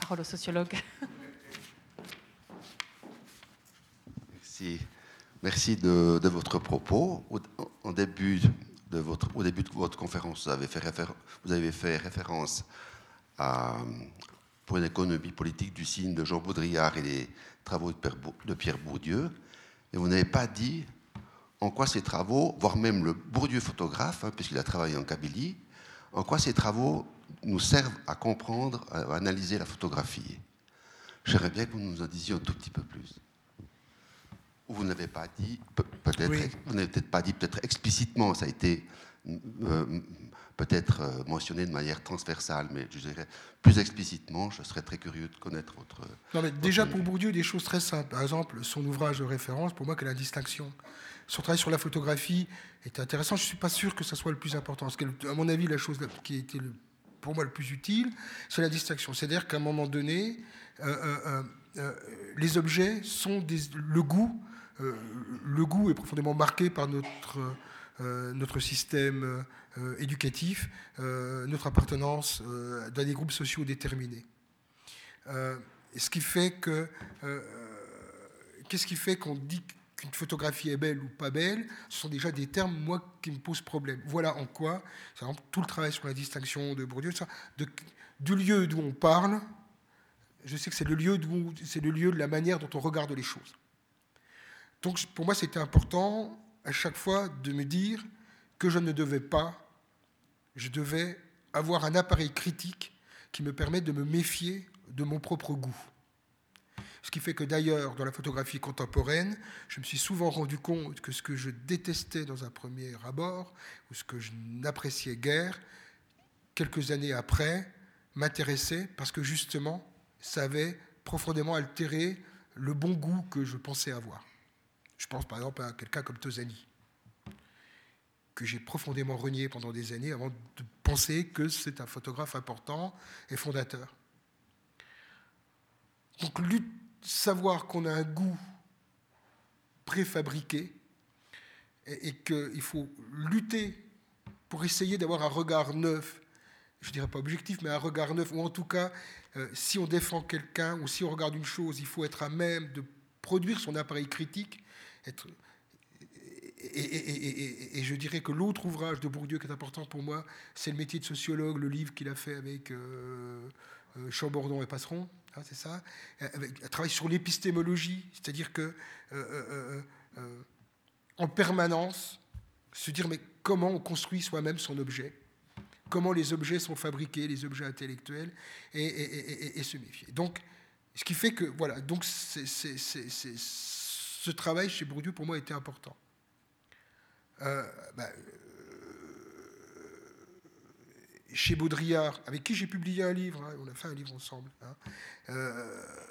Parole au sociologue. Merci. Merci de, votre propos. Au, début au début de votre conférence, vous avez fait, vous avez fait référence à, pour une économie politique du signe de Jean Baudrillard et les travaux de Pierre Bourdieu. Et vous n'avez pas dit en quoi ces travaux, voire même le Bourdieu photographe, hein, puisqu'il a travaillé en Kabylie, en quoi ces travaux nous servent à comprendre, à analyser la photographie. J'aimerais bien que vous nous en disiez un tout petit peu plus vous n'avez pas dit, peut-être, vous n'avez peut-être pas dit peut-être explicitement, ça a été euh, peut-être euh, mentionné de manière transversale, mais je dirais plus explicitement, je serais très curieux de connaître votre. Non, mais déjà pour Bourdieu, des choses très simples. Par exemple, son ouvrage de référence, pour moi, que la distinction? Son travail sur la photographie est intéressant. Je ne suis pas sûr que ça soit le plus important. Parce que, à mon avis, la chose qui a été pour moi le plus utile, c'est la distinction. C'est-à-dire qu'à un moment donné, euh, euh, les objets sont des, le goût. Le goût est profondément marqué par notre euh, système euh, éducatif, euh, notre appartenance dans des groupes sociaux déterminés. ce qui fait que qu'est-ce qui fait qu'on dit qu'une photographie est belle ou pas belle, ce sont déjà des termes, moi, qui me posent problème. Voilà en quoi, tout le travail sur la distinction de Bourdieu, de, du lieu d'où on parle, je sais que c'est le, lieu c'est le lieu de la manière dont on regarde les choses. Donc, pour moi, c'était important à chaque fois de me dire que je ne devais pas, je devais avoir un appareil critique qui me permet de me méfier de mon propre goût. Ce qui fait que d'ailleurs, dans la photographie contemporaine, je me suis souvent rendu compte que ce que je détestais dans un premier abord, ou ce que je n'appréciais guère, quelques années après, m'intéressait parce que justement, ça avait profondément altéré le bon goût que je pensais avoir. Je pense par exemple à quelqu'un comme Tosani, que j'ai profondément renié pendant des années avant de penser que c'est un photographe important et fondateur. Donc savoir qu'on a un goût préfabriqué et, qu'il faut lutter pour essayer d'avoir un regard neuf, je ne dirais pas objectif, mais un regard neuf, ou en tout cas, euh, si on défend quelqu'un ou si on regarde une chose, il faut être à même de produire son appareil critique et, je dirais que l'autre ouvrage de Bourdieu qui est important pour moi, c'est le métier de sociologue, le livre qu'il a fait avec euh, euh Chambordon et Passeron, hein, c'est ça, avec, un travail sur l'épistémologie, c'est-à-dire que euh, euh, en permanence se dire mais comment on construit soi-même son objet, comment les objets sont fabriqués, les objets intellectuels, et, se méfier. Donc, ce qui fait que voilà, donc c'est ce travail chez Bourdieu, pour moi, était important. Euh, bah, euh, chez Baudrillard, avec qui j'ai publié un livre, hein, on a fait un livre ensemble. Hein, euh,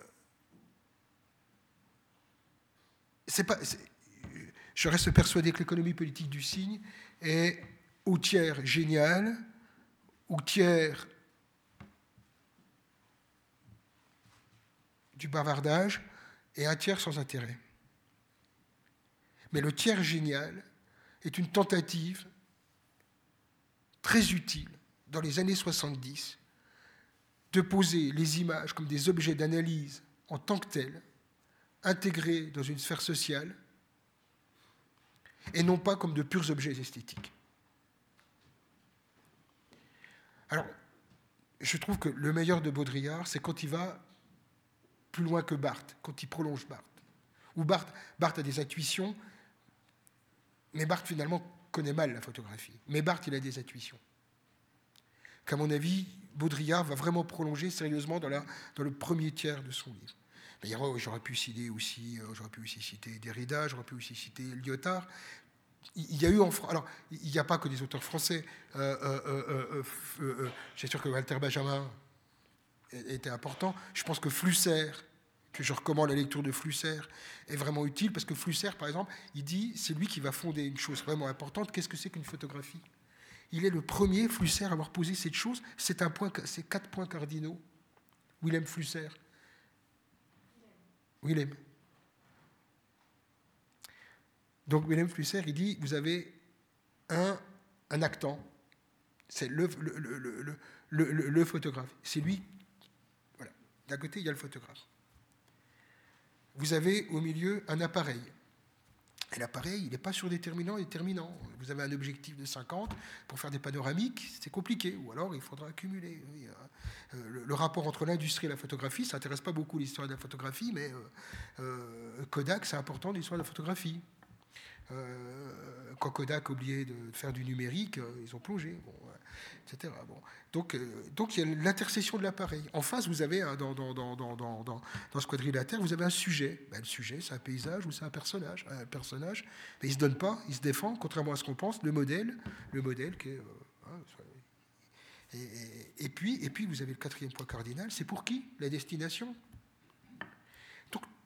je reste persuadé que l'économie politique du signe est au tiers génial, au tiers du bavardage et un tiers sans intérêt. Mais le tiers génial est une tentative très utile dans les années 70 de poser les images comme des objets d'analyse en tant que tels, intégrés dans une sphère sociale, et non pas comme de purs objets esthétiques. Alors, je trouve que le meilleur de Baudrillard, c'est quand il va plus loin que Barthes, quand il prolonge Barthes. Ou Barthes, Barthes a des intuitions mais Barthes, finalement, connaît mal la photographie. Mais Barthes, il a des intuitions. Qu'à mon avis, Baudrillard va vraiment prolonger sérieusement dans, le premier tiers de son livre. D'ailleurs, j'aurais pu citer aussi, euh, j'aurais pu aussi citer Derrida, j'aurais pu aussi citer Lyotard. Il y a eu en alors il n'y a pas que des auteurs français. Euh, euh, euh J'ai sûr que Walter Benjamin était important. Je pense que Flusser que je recommande la lecture de Flusser, est vraiment utile parce que Flusser, par exemple, il dit c'est lui qui va fonder une chose vraiment importante. Qu'est-ce que c'est qu'une photographie? Il est le premier, Flusser, à avoir posé cette chose. C'est un point, c'est quatre points cardinaux. Willem Flusser. Willem. Donc Willem Flusser, il dit vous avez un, un actant, c'est le, le, le, le photographe. C'est lui. Voilà. D'un côté, il y a le photographe vous avez au milieu un appareil. Et l'appareil, il n'est pas surdéterminant et déterminant. Vous avez un objectif de 50, pour faire des panoramiques, c'est compliqué, ou alors il faudra accumuler. Euh, le, rapport entre l'industrie et la photographie, ça n'intéresse pas beaucoup l'histoire de la photographie, mais euh, euh, Kodak, c'est important l'histoire de la photographie. Quand Kodak a oublié de faire du numérique, ils ont plongé etc. Bon. Donc, euh, donc il y a l'intercession de l'appareil. En face, vous avez, dans, dans, dans, dans, ce quadrilatère, vous avez un sujet. Ben, le sujet, c'est un paysage ou c'est un personnage. Un personnage, il ne se donne pas, il se défend, contrairement à ce qu'on pense. Le modèle, le modèle qui est... Euh, hein, Et, puis, et puis, vous avez le quatrième point cardinal, c'est pour qui La destination?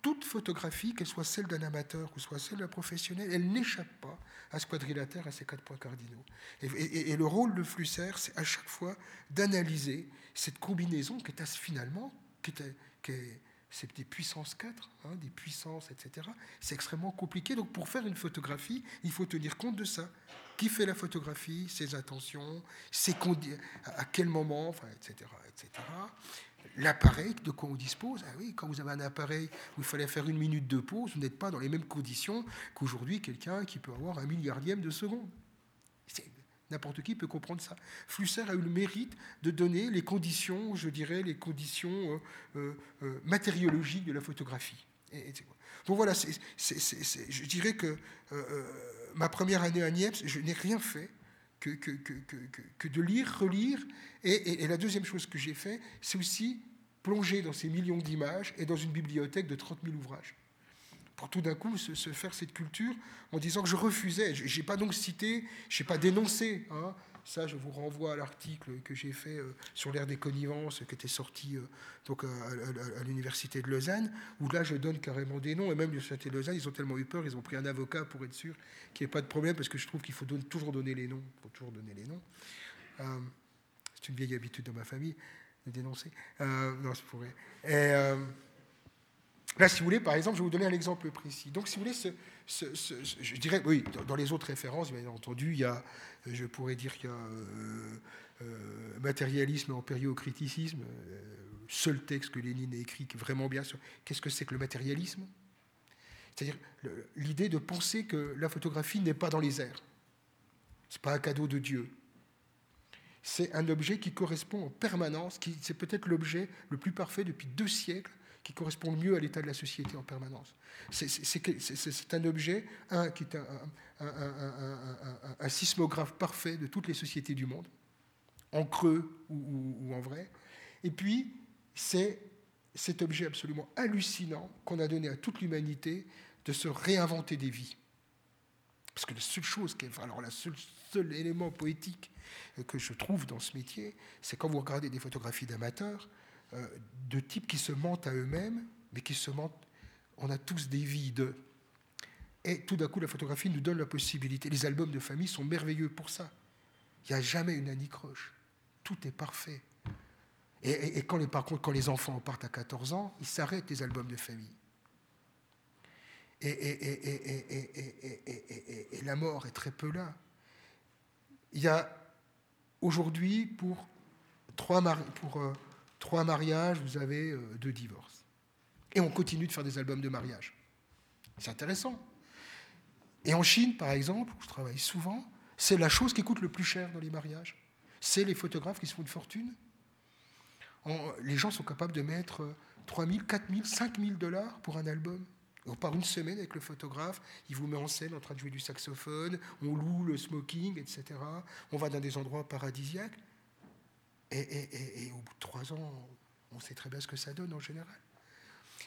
Toute photographie, qu'elle soit celle d'un amateur ou soit celle d'un professionnel, elle n'échappe pas à ce quadrilatère, à ces quatre points cardinaux. Et, le rôle de Flusser, c'est à chaque fois d'analyser cette combinaison qui est finalement, qui est, c'est des puissances 4, hein, des puissances, etc. C'est extrêmement compliqué. Donc pour faire une photographie, il faut tenir compte de ça. Qui fait la photographie, ses intentions, ses à quel moment, etc. etc. L'appareil de quoi on dispose. Ah oui, quand vous avez un appareil où il fallait faire une minute de pause, vous n'êtes pas dans les mêmes conditions qu'aujourd'hui quelqu'un qui peut avoir un milliardième de seconde. N'importe qui peut comprendre ça. Flusser a eu le mérite de donner les conditions, je dirais, les conditions euh, euh, euh, matériologiques de la photographie. Et, donc voilà, je dirais que ma première année à Niepce, je n'ai rien fait que, que, que, de lire, relire. Et, et la deuxième chose que j'ai fait, c'est aussi plonger dans ces millions d'images et dans une bibliothèque de 30 000 ouvrages pour tout d'un coup se, faire cette culture en disant que je refusais. Je n'ai pas donc cité, je n'ai pas dénoncé. Hein. Ça, je vous renvoie à l'article que j'ai fait euh, sur l'ère des connivences qui était sorti euh, donc, à, l'université de Lausanne, où là, je donne carrément des noms. Et même l'université de Lausanne, ils ont tellement eu peur, ils ont pris un avocat pour être sûr qu'il n'y ait pas de problème, parce que je trouve qu'il faut toujours donner les noms. toujours donner les noms. Euh, c'est une vieille habitude de ma famille dénoncer. non, c'est pour Et, Là, si vous voulez, par exemple, je vais vous donner un exemple précis. Donc, si vous voulez, je dirais, oui, dans les autres références, bien entendu, il y a, je pourrais dire qu'il y a euh, euh, matérialisme en périocriticisme, euh, seul texte que Lénine a écrit vraiment bien sur qu'est-ce que c'est que le matérialisme. C'est-à-dire l'idée de penser que la photographie n'est pas dans les airs. Ce n'est pas un cadeau de Dieu. C'est un objet qui correspond en permanence, qui c'est peut-être l'objet le plus parfait depuis deux siècles qui correspondent mieux à l'état de la société en permanence. C'est un objet, qui est un, sismographe parfait de toutes les sociétés du monde, en creux ou, en vrai. Et puis, c'est cet objet absolument hallucinant qu'on a donné à toute l'humanité de se réinventer des vies. Parce que la seule chose, qui est, alors la seule, seul élément poétique que je trouve dans ce métier, c'est quand vous regardez des photographies d'amateurs, euh, de types qui se mentent à eux-mêmes, mais qui se mentent. On a tous des vies de. Et tout d'un coup, la photographie nous donne la possibilité. Les albums de famille sont merveilleux pour ça. Il n'y a jamais une anicroche. Tout est parfait. Et, quand les, par contre, quand les enfants partent à 14 ans, ils s'arrêtent les albums de famille. Et, la mort est très peu là. Il y a aujourd'hui pour trois pour trois mariages, vous avez euh, deux divorces. Et on continue de faire des albums de mariage. C'est intéressant. Et en Chine, par exemple, où je travaille souvent, c'est la chose qui coûte le plus cher dans les mariages. C'est les photographes qui se font une fortune. les gens sont capables de mettre 3 000, 4 000, 5 000 dollars pour un album. On part une semaine avec le photographe, il vous met en scène en train de jouer du saxophone, on loue le smoking, etc. On va dans des endroits paradisiaques. Et, au bout de trois ans, on sait très bien ce que ça donne en général.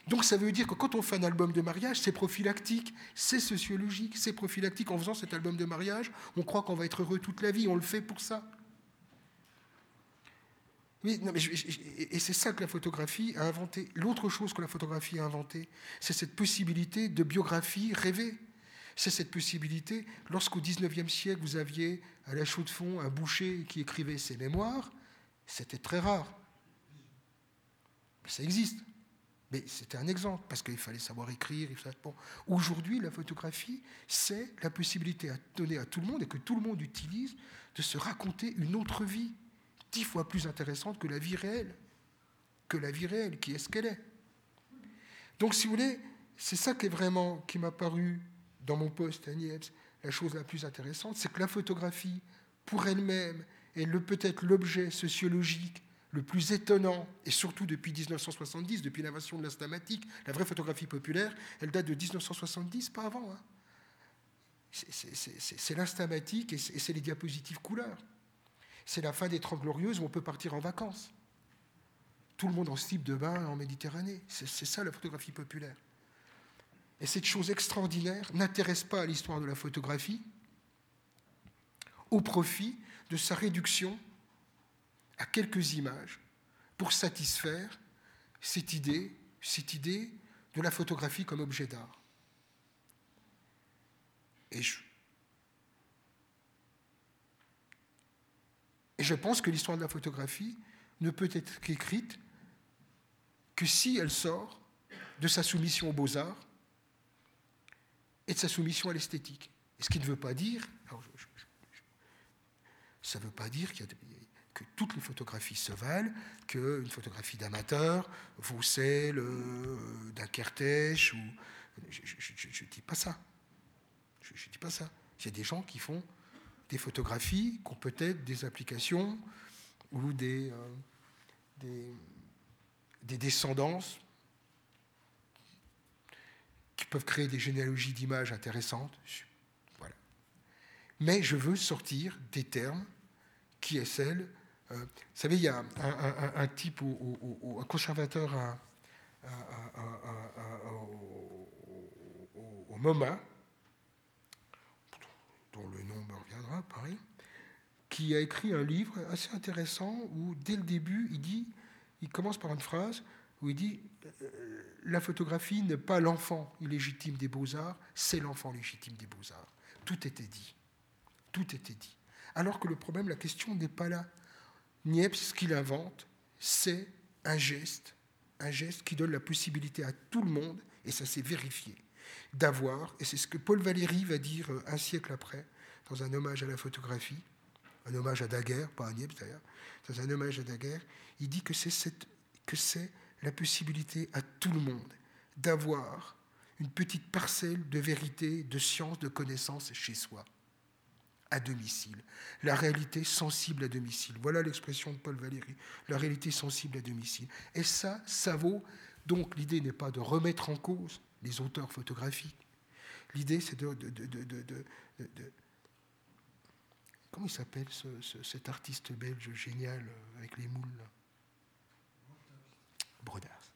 Donc ça veut dire que quand on fait un album de mariage, c'est prophylactique, c'est sociologique, c'est prophylactique. En faisant cet album de mariage, on croit qu'on va être heureux toute la vie, on le fait pour ça. Et c'est ça que la photographie a inventé. L'autre chose que la photographie a inventé, c'est cette possibilité de biographie rêvée. C'est cette possibilité, lorsqu'au XIXe siècle, vous aviez à la chaux de fond un boucher qui écrivait ses mémoires, c'était très rare. Ça existe. Mais c'était un exemple, parce qu'il fallait savoir écrire. Aujourd'hui, la photographie, c'est la possibilité à donner à tout le monde, et que tout le monde utilise, de se raconter une autre vie, dix fois plus intéressante que la vie réelle. Que la vie réelle, qui est ce qu'elle est. Donc, si vous voulez, c'est ça qui est vraiment, qui m'a paru dans mon poste à Niepce, la chose la plus intéressante, c'est que la photographie, pour elle-même, est peut-être l'objet sociologique le plus étonnant, et surtout depuis 1970, depuis l'invention de l'instamatique, la vraie photographie populaire, elle date de 1970, pas avant. Hein. C'est l'instamatique et c'est les diapositives couleurs. C'est la fin des Trente Glorieuses où on peut partir en vacances. Tout le monde en slip de bain en Méditerranée. C'est ça la photographie populaire. Et cette chose extraordinaire n'intéresse pas l'histoire de la photographie au profit de sa réduction à quelques images pour satisfaire cette idée, cette idée de la photographie comme objet d'art. Et je, et je pense que l'histoire de la photographie ne peut être qu'écrite que si elle sort de sa soumission aux beaux-arts et de sa soumission à l'esthétique. Ce qui ne veut pas dire, ça ne veut pas dire que toutes les photographies se valent, qu'une photographie d'amateur vaut celle euh, d'un Kertész, ou... Je ne dis pas ça. Je ne dis pas ça. Il y a des gens qui font des photographies qui ont peut-être des applications ou des, euh, des, des, descendances qui peuvent créer des généalogies d'images intéressantes. Voilà. Mais je veux sortir des termes qui est celle euh, vous savez, il y a un, type, un conservateur au, MoMA, le nom me reviendra, pareil, qui a écrit un livre assez intéressant où, dès le début, il dit, il commence par une phrase où il dit euh, La photographie n'est pas l'enfant illégitime des beaux-arts, c'est l'enfant légitime des beaux-arts. Tout était dit. Tout était dit. Alors que le problème, la question n'est pas là. Niepce, ce qu'il invente, c'est un geste, un geste qui donne la possibilité à tout le monde, et ça s'est vérifié, d'avoir, et c'est ce que Paul Valéry va dire euh, un siècle après, dans un hommage à la photographie, un hommage à Daguerre, pas à Niepce d'ailleurs, dans un hommage à Daguerre, il dit que c'est, que c'est la possibilité à tout le monde d'avoir une petite parcelle de vérité, de science, de connaissance chez soi à domicile. La réalité sensible à domicile. Voilà l'expression de Paul Valéry. La réalité sensible à domicile. Et ça, ça vaut. Donc l'idée n'est pas de remettre en cause les auteurs photographiques. L'idée, c'est de, Comment il s'appelle cet artiste belge génial euh, avec les moules Brodars.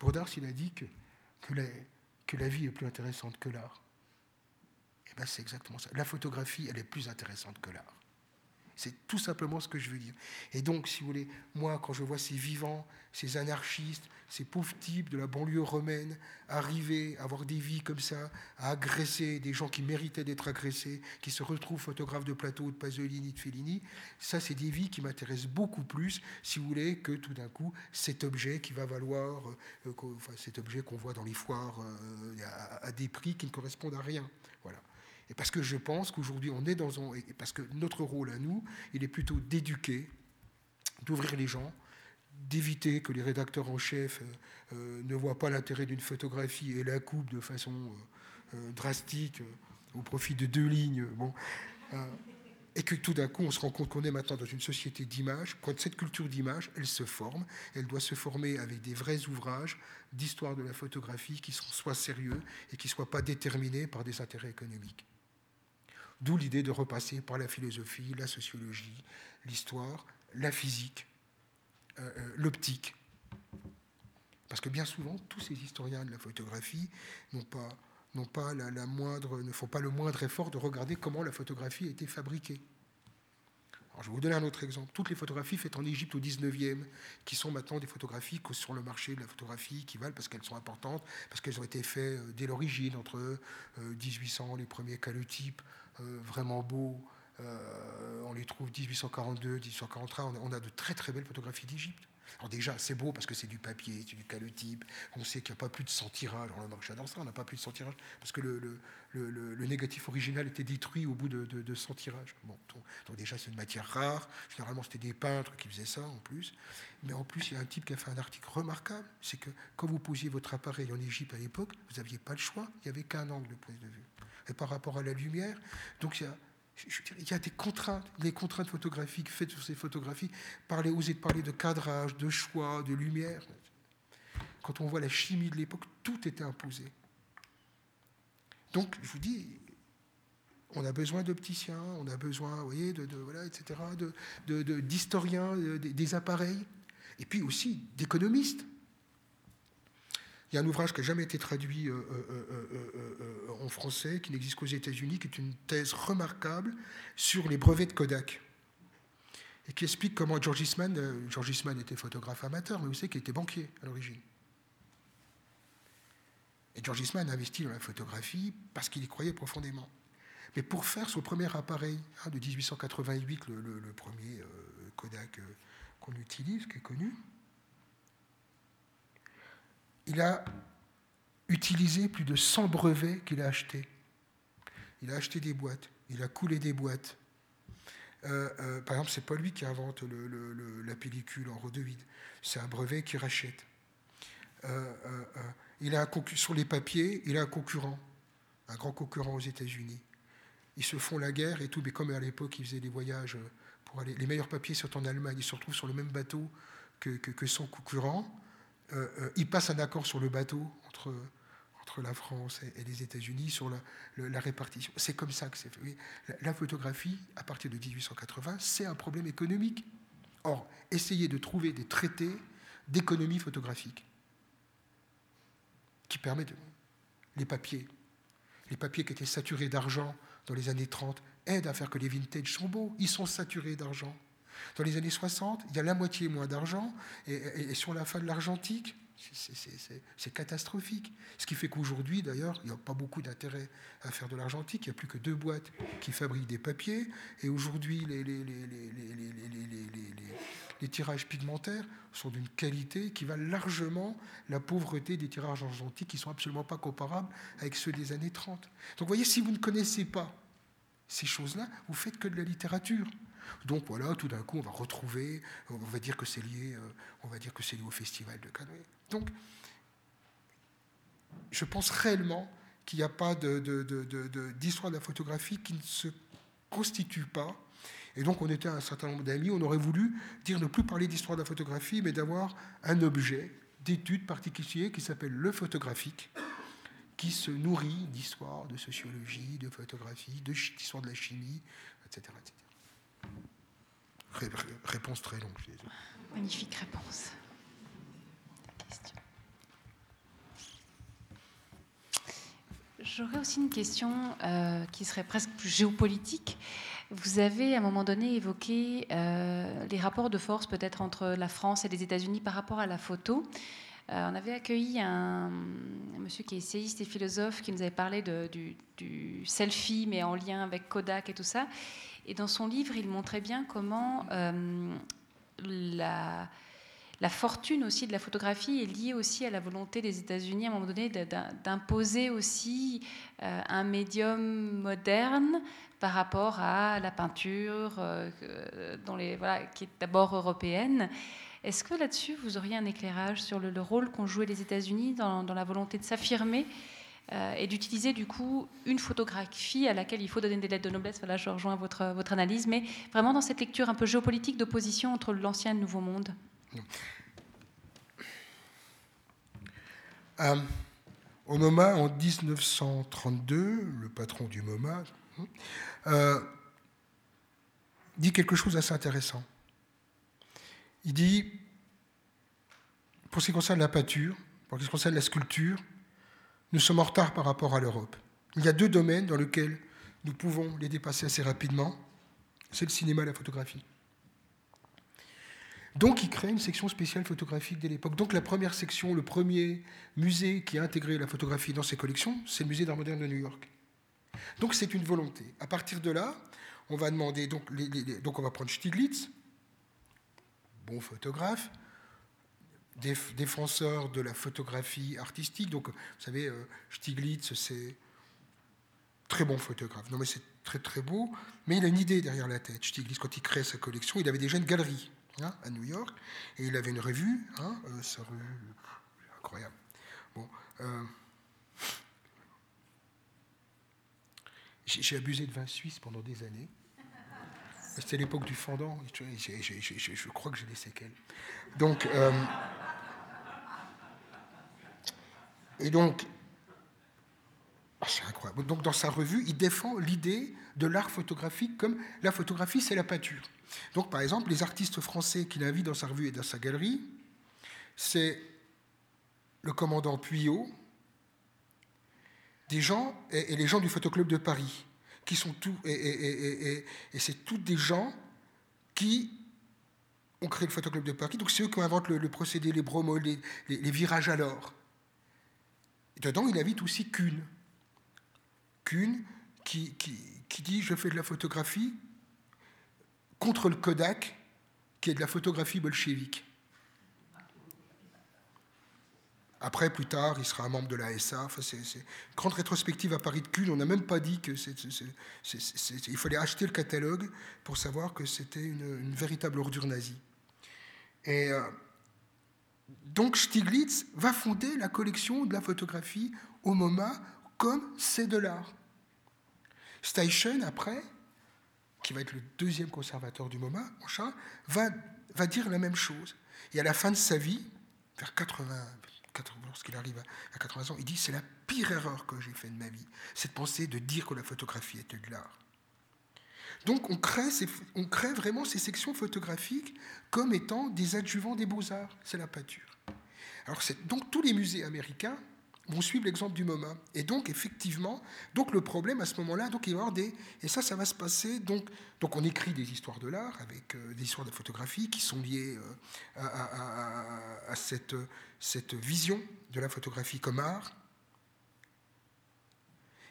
Brodars, il a dit que, que la vie est plus intéressante que l'art. Eh ben, c'est exactement ça. La photographie, elle est plus intéressante que l'art. C'est tout simplement ce que je veux dire. Et donc, si vous voulez, moi, quand je vois ces vivants, ces anarchistes, ces pauvres types de la banlieue romaine arriver, à avoir des vies comme ça, à agresser des gens qui méritaient d'être agressés, qui se retrouvent photographes de plateau de Pasolini, de Fellini, ça, c'est des vies qui m'intéressent beaucoup plus, si vous voulez, que tout d'un coup, cet objet qui va valoir, euh, enfin, cet objet qu'on voit dans les foires euh, à des prix qui ne correspondent à rien. Et parce que je pense qu'aujourd'hui, on est dans un. Et parce que notre rôle à nous, il est plutôt d'éduquer, d'ouvrir les gens, d'éviter que les rédacteurs en chef euh, euh, ne voient pas l'intérêt d'une photographie et la coupent de façon euh, drastique au profit de deux lignes. Bon, et que tout d'un coup, on se rend compte qu'on est maintenant dans une société d'image, quand cette culture d'image, elle se forme, elle doit se former avec des vrais ouvrages d'histoire de la photographie qui soient sérieux et qui ne soient pas déterminés par des intérêts économiques. D'où l'idée de repasser par la philosophie, la sociologie, l'histoire, la physique, euh, euh, l'optique. Parce que bien souvent, tous ces historiens de la photographie ne font pas le moindre effort de regarder comment la photographie a été fabriquée. Je vais vous donner un autre exemple. Toutes les photographies faites en Égypte au 19e, qui sont maintenant des photographies sur le marché de la photographie, qui valent parce qu'elles sont importantes, parce qu'elles ont été faites euh, dès l'origine, entre 1800, les premiers calotypes, euh, vraiment beaux. Euh, on les trouve 1842, 1843. On a, de très très belles photographies d'Égypte. Alors déjà, c'est beau parce que c'est du papier, c'est du calotype. On sait qu'il n'y a pas plus de 100 tirages. On marche dans ça, on n'a pas plus de 100 tirages parce que le, le, négatif original était détruit au bout de, de, 100 tirages. Bon, donc, déjà, c'est une matière rare. Généralement, c'était des peintres qui faisaient ça en plus. Mais en plus, il y a un type qui a fait un article remarquable. C'est que quand vous posiez votre appareil en Égypte à l'époque, vous n'aviez pas le choix. Il n'y avait qu'un angle de prise de vue et par rapport à la lumière. Donc il y a, il y a des contraintes, contraintes photographiques faites sur ces photographies. Parler, oser parler de cadrage, de choix, de lumière. Quand on voit la chimie de l'époque, tout était imposé. Donc, je vous dis, on a besoin d'opticiens, on a besoin, vous voyez, de, voilà, etc., d'historiens de, des appareils, et puis aussi d'économistes. Il y a un ouvrage qui n'a jamais été traduit euh, euh, euh, en français, qui n'existe qu'aux États-Unis, qui est une thèse remarquable sur les brevets de Kodak. et qui explique comment George Eastman, George Eastman était photographe amateur, mais vous savez qu'il était banquier à l'origine. Et George Eastman a investi dans la photographie parce qu'il y croyait profondément. Mais pour faire son premier appareil hein, de 1888, le, premier Kodak qu'on utilise, qui est connu, il a utilisé plus de 100 brevets qu'il a achetés. Il a acheté des boîtes, il a coulé des boîtes. Euh, par exemple, c'est pas lui qui invente la pellicule en rhodoïde, c'est un brevet qui rachète. il a sur les papiers, il a un concurrent, un grand concurrent aux États-Unis ils se font la guerre et tout, mais comme à l'époque, ils faisaient des voyages pour aller. Les meilleurs papiers sont en Allemagne, ils se retrouvent sur le même bateau que, son concurrent. Euh, euh, ils passent un accord sur le bateau entre, la France et, les États-Unis sur la, répartition. C'est comme ça que c'est fait. La, photographie, à partir de 1880, c'est un problème économique. Or, essayez de trouver des traités d'économie photographique qui permettent les papiers, les papiers qui étaient saturés d'argent dans les années 30 aident à faire que les vintage sont beaux. Ils sont saturés d'argent. Dans les années 60, il y a la moitié moins d'argent. Et, sur la fin de l'argentique, c'est catastrophique. Ce qui fait qu'aujourd'hui, d'ailleurs, il n'y a pas beaucoup d'intérêt à faire de l'argentique. Il n'y a plus que deux boîtes qui fabriquent des papiers. Et aujourd'hui, les, tirages pigmentaires sont d'une qualité qui va largement la pauvreté des tirages argentiques qui ne sont absolument pas comparables avec ceux des années 30. Donc vous voyez, si vous ne connaissez pas ces choses-là, vous faites que de la littérature. Donc voilà, tout d'un coup, on va retrouver, on va dire que c'est lié, euh, on va dire que c'est lié au festival de Cannes. Donc, je pense réellement qu'il n'y a pas d'histoire de, la photographie qui ne se constitue pas. Et donc, on était un certain nombre d'amis, on aurait voulu dire ne plus parler d'histoire de la photographie, mais d'avoir un objet d'étude particulier qui s'appelle le photographique, qui se nourrit d'histoire, de sociologie, de photographie, d'histoire de la chimie, etc. Réponse très longue. Magnifique réponse. J'aurais aussi une question euh, qui serait presque plus géopolitique. Vous avez à un moment donné évoqué euh, les rapports de force peut-être entre la France et les États-Unis par rapport à la photo. Euh, on avait accueilli un, monsieur qui est essayiste et philosophe qui nous avait parlé du, du, selfie, mais en lien avec Kodak et tout ça. Et dans son livre, il montrait bien comment euh, la, fortune aussi de la photographie est liée aussi à la volonté des États-Unis à un moment donné d'imposer aussi euh, un médium moderne par rapport à la peinture, voilà, qui est d'abord européenne. Est-ce que là-dessus, vous auriez un éclairage sur le, rôle qu'ont joué les États-Unis dans, la volonté de s'affirmer euh, et d'utiliser du coup une photographie à laquelle il faut donner des lettres de noblesse Voilà, je rejoins votre, votre analyse, mais vraiment dans cette lecture un peu géopolitique d'opposition entre l'ancien et le nouveau monde. Euh, au MoMA, en 1932, le patron du MoMA euh, dit quelque chose d'assez intéressant. Il dit, pour ce qui concerne la peinture, pour ce qui concerne la sculpture, nous sommes en retard par rapport à l'Europe. Il y a deux domaines dans lesquels nous pouvons les dépasser assez rapidement. C'est le cinéma et la photographie. Donc il crée une section spéciale photographique dès l'époque. Donc la première section, le premier musée qui a intégré la photographie dans ses collections, c'est le musée d'art moderne de New York. Donc c'est une volonté. À partir de là, on va demander, donc, donc on va prendre Stiglitz, bon photographe, défenseur de la photographie artistique. Donc, vous savez, euh, Stiglitz, c'est très bon photographe. Non, mais c'est très très beau, mais il a une idée derrière la tête. Stiglitz, quand il crée sa collection, il avait déjà une galerie hein, à New York, et il avait une revue, hein, euh, revue, incroyable. Bon, euh, j'ai abusé de vin suisse pendant des années. C'était l'époque du fendant. Je, crois que j'ai des séquelles. Donc, euh, et donc, ah, c'est incroyable. Donc, dans sa revue, il défend l'idée de l'art photographique comme la photographie, c'est la peinture. Donc, par exemple, les artistes français qu'il invite dans sa revue et dans sa galerie, c'est le commandant Puyot, des gens et les gens du Photoclub de Paris qui sont tous, et, c'est tous des gens qui on crée le photoclub de Paris. Donc c'est eux qui inventent le, procédé, les bromos, les, virages à l'or. Dedans, il invite aussi Kuhn. Kuhn qui, qui, dit Je fais de la photographie contre le Kodak, qui est de la photographie bolchevique. Après, plus tard, il sera un membre de la SA. Enfin, c'est, grande rétrospective à Paris de Kuhn. On n'a même pas dit qu'il fallait acheter le catalogue pour savoir que c'était une, véritable ordure nazie. Et euh, donc Stiglitz va fonder la collection de la photographie au MoMA comme c'est de l'art. Steichen, après, qui va être le deuxième conservateur du MoMA, va, va dire la même chose. Et à la fin de sa vie, vers 80, lorsqu'il arrive à 80 ans, il dit c'est la pire erreur que j'ai faite de ma vie, c'est de penser, de dire que la photographie était de l'art. Donc on crée, vraiment ces sections photographiques comme étant des adjuvants des beaux-arts, c'est la pâture. Alors donc tous les musées américains vont suivre l'exemple du MoMA. Et donc, effectivement, donc le problème à ce moment-là, donc il va y avoir des... Et ça, ça va se passer... Donc, donc on écrit des histoires de l'art, avec euh, des histoires de photographie qui sont liées euh, à, cette vision de la photographie comme art.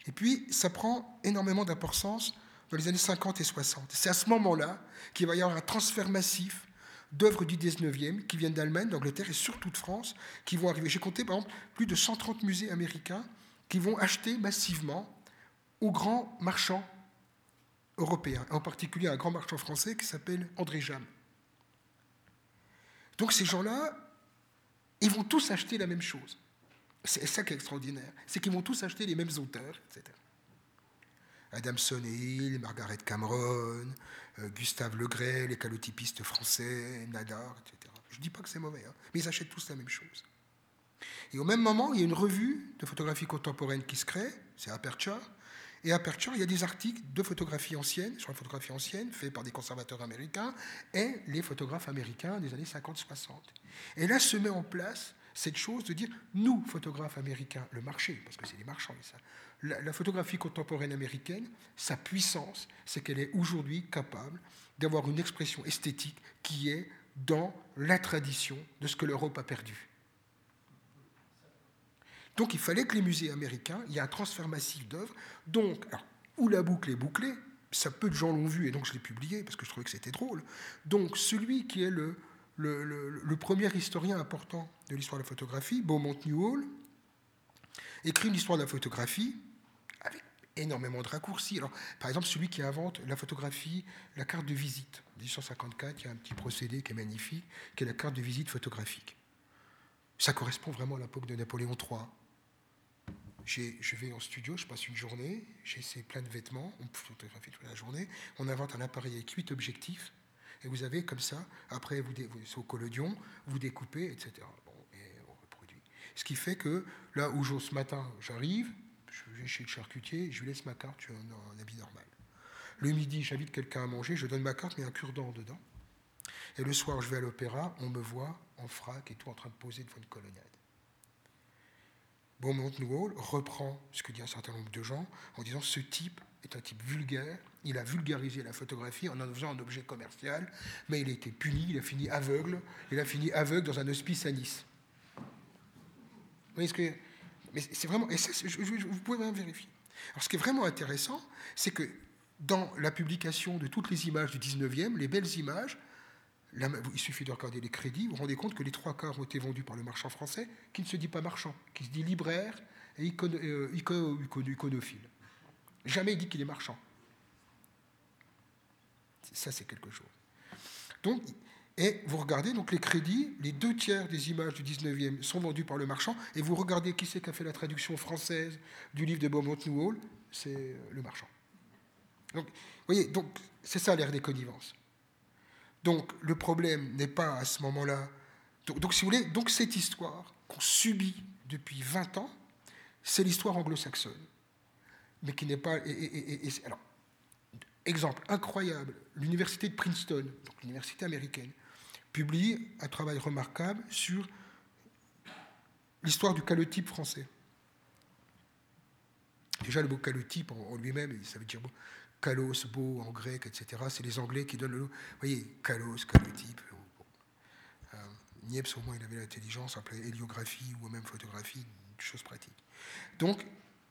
Et puis, ça prend énormément d'importance dans les années 50 et 60. C'est à ce moment-là qu'il va y avoir un transfert massif d'œuvres du 19e qui viennent d'Allemagne, d'Angleterre et surtout de France, qui vont arriver. J'ai compté par exemple plus de 130 musées américains qui vont acheter massivement aux grands marchands européens, en particulier un grand marchand français qui s'appelle André Jam. Donc ces gens-là, ils vont tous acheter la même chose. C'est ça qui est extraordinaire, c'est qu'ils vont tous acheter les mêmes auteurs, etc. Adamson et Hill, Margaret Cameron, euh, Gustave Legray, les calotypistes français, Nadar, etc. Je ne dis pas que c'est mauvais, hein, mais ils achètent tous la même chose. Et au même moment, il y a une revue de photographie contemporaine qui se crée, c'est Aperture. Et Aperture, il y a des articles de photographie ancienne, sur la photographie ancienne, faits par des conservateurs américains, et les photographes américains des années 50-60. Et là se met en place cette chose de dire, nous, photographes américains, le marché, parce que c'est des marchands, ça, la, photographie contemporaine américaine, sa puissance, c'est qu'elle est aujourd'hui capable d'avoir une expression esthétique qui est dans la tradition de ce que l'Europe a perdu. Donc il fallait que les musées américains, il y ait un transfert massif d'œuvres. Donc, où la boucle est bouclée, ça peu de gens l'ont vu et donc je l'ai publié parce que je trouvais que c'était drôle. Donc celui qui est le, le, premier historien important de l'histoire de la photographie, Beaumont Newhall, écrit une histoire de la photographie énormément de raccourcis. Alors, par exemple, celui qui invente la photographie, la carte de visite. En 1854, il y a un petit procédé qui est magnifique, qui est la carte de visite photographique. Ça correspond vraiment à l'époque de Napoléon III. Je vais en studio, je passe une journée, j'ai plein de vêtements, on photographie toute la journée, on invente un appareil avec huit objectifs, et vous avez comme ça, après, vous, au collodion, vous découpez, etc. Et on reproduit. Ce qui fait que là où ce matin j'arrive, chez le charcutier, je lui laisse ma carte, je suis en, habit normal. Le midi, j'invite quelqu'un à manger, je donne ma carte, mais un cure-dent dedans. Et le soir, je vais à l'opéra, on me voit en frac et tout en train de poser devant une colonnade. Beaumont Newell reprend ce que dit un certain nombre de gens en disant ce type est un type vulgaire, il a vulgarisé la photographie en en faisant un objet commercial, mais il a été puni, il a fini aveugle, il a fini aveugle dans un hospice à Nice. Vous voyez ce que mais c'est vraiment, et ça, vous pouvez même vérifier. Alors, ce qui est vraiment intéressant, c'est que dans la publication de toutes les images du 19e, les belles images, il suffit de regarder les crédits, vous vous rendez compte que les trois quarts ont été vendus par le marchand français, qui ne se dit pas marchand, qui se dit libraire et euh, iconophile. Jamais il dit qu'il est marchand. Ça, c'est quelque chose. Donc, et vous regardez donc les crédits, les deux tiers des images du 19e sont vendus par le marchand, et vous regardez qui c'est qui a fait la traduction française du livre de Beaumont Newhall, c'est euh, le marchand. Donc, vous voyez, donc c'est ça l'ère des connivences. Donc le problème n'est pas à ce moment-là. Donc, si vous voulez, donc cette histoire qu'on subit depuis 20 ans, c'est l'histoire anglo-saxonne, mais qui n'est pas. alors, exemple incroyable, l'université de Princeton, donc l'université américaine, publie un travail remarquable sur l'histoire du calotype français. Déjà, le mot calotype en lui-même, ça veut dire kalos, beau en grec, etc. C'est les Anglais qui donnent le nom. Vous voyez, kalos, calotype. Niepce, au moins, il avait l'intelligence, appelait héliographie ou même photographie, chose pratique. Donc,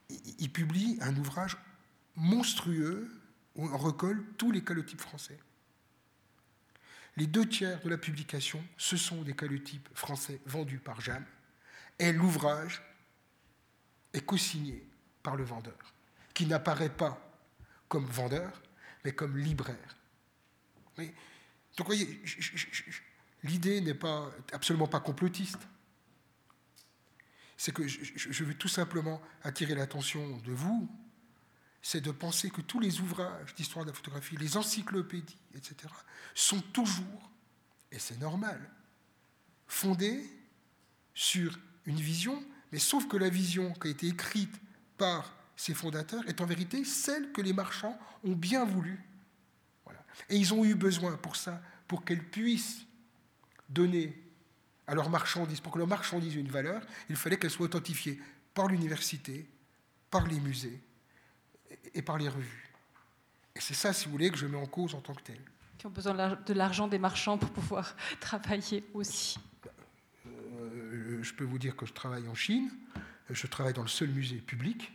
il publie un ouvrage monstrueux où on recolle tous les calotypes français. Les deux tiers de la publication, ce sont des calotypes français vendus par Jeanne, et l'ouvrage est co-signé par le vendeur, qui n'apparaît pas comme vendeur, mais comme libraire. donc, voyez, l'idée n'est pas absolument pas complotiste. C'est que je veux tout simplement attirer l'attention de vous, c'est de penser que tous les ouvrages d'histoire de la photographie, les encyclopédies, etc., sont toujours, et c'est normal, fondés sur une vision, mais sauf que la vision qui a été écrite par ses fondateurs est en vérité celle que les marchands ont bien voulu. Et ils ont eu besoin pour ça, pour qu'elles puissent donner à leurs marchandises, pour que leurs marchandises aient une valeur, il fallait qu'elles soient authentifiées par l'université, par les musées et par les revues. Et c'est ça, si vous voulez, que je mets en cause en tant que tel. Qui ont besoin de l'argent des marchands pour pouvoir [LAUGHS] travailler aussi. Euh, je peux vous dire que je travaille en Chine, je travaille dans le seul musée public,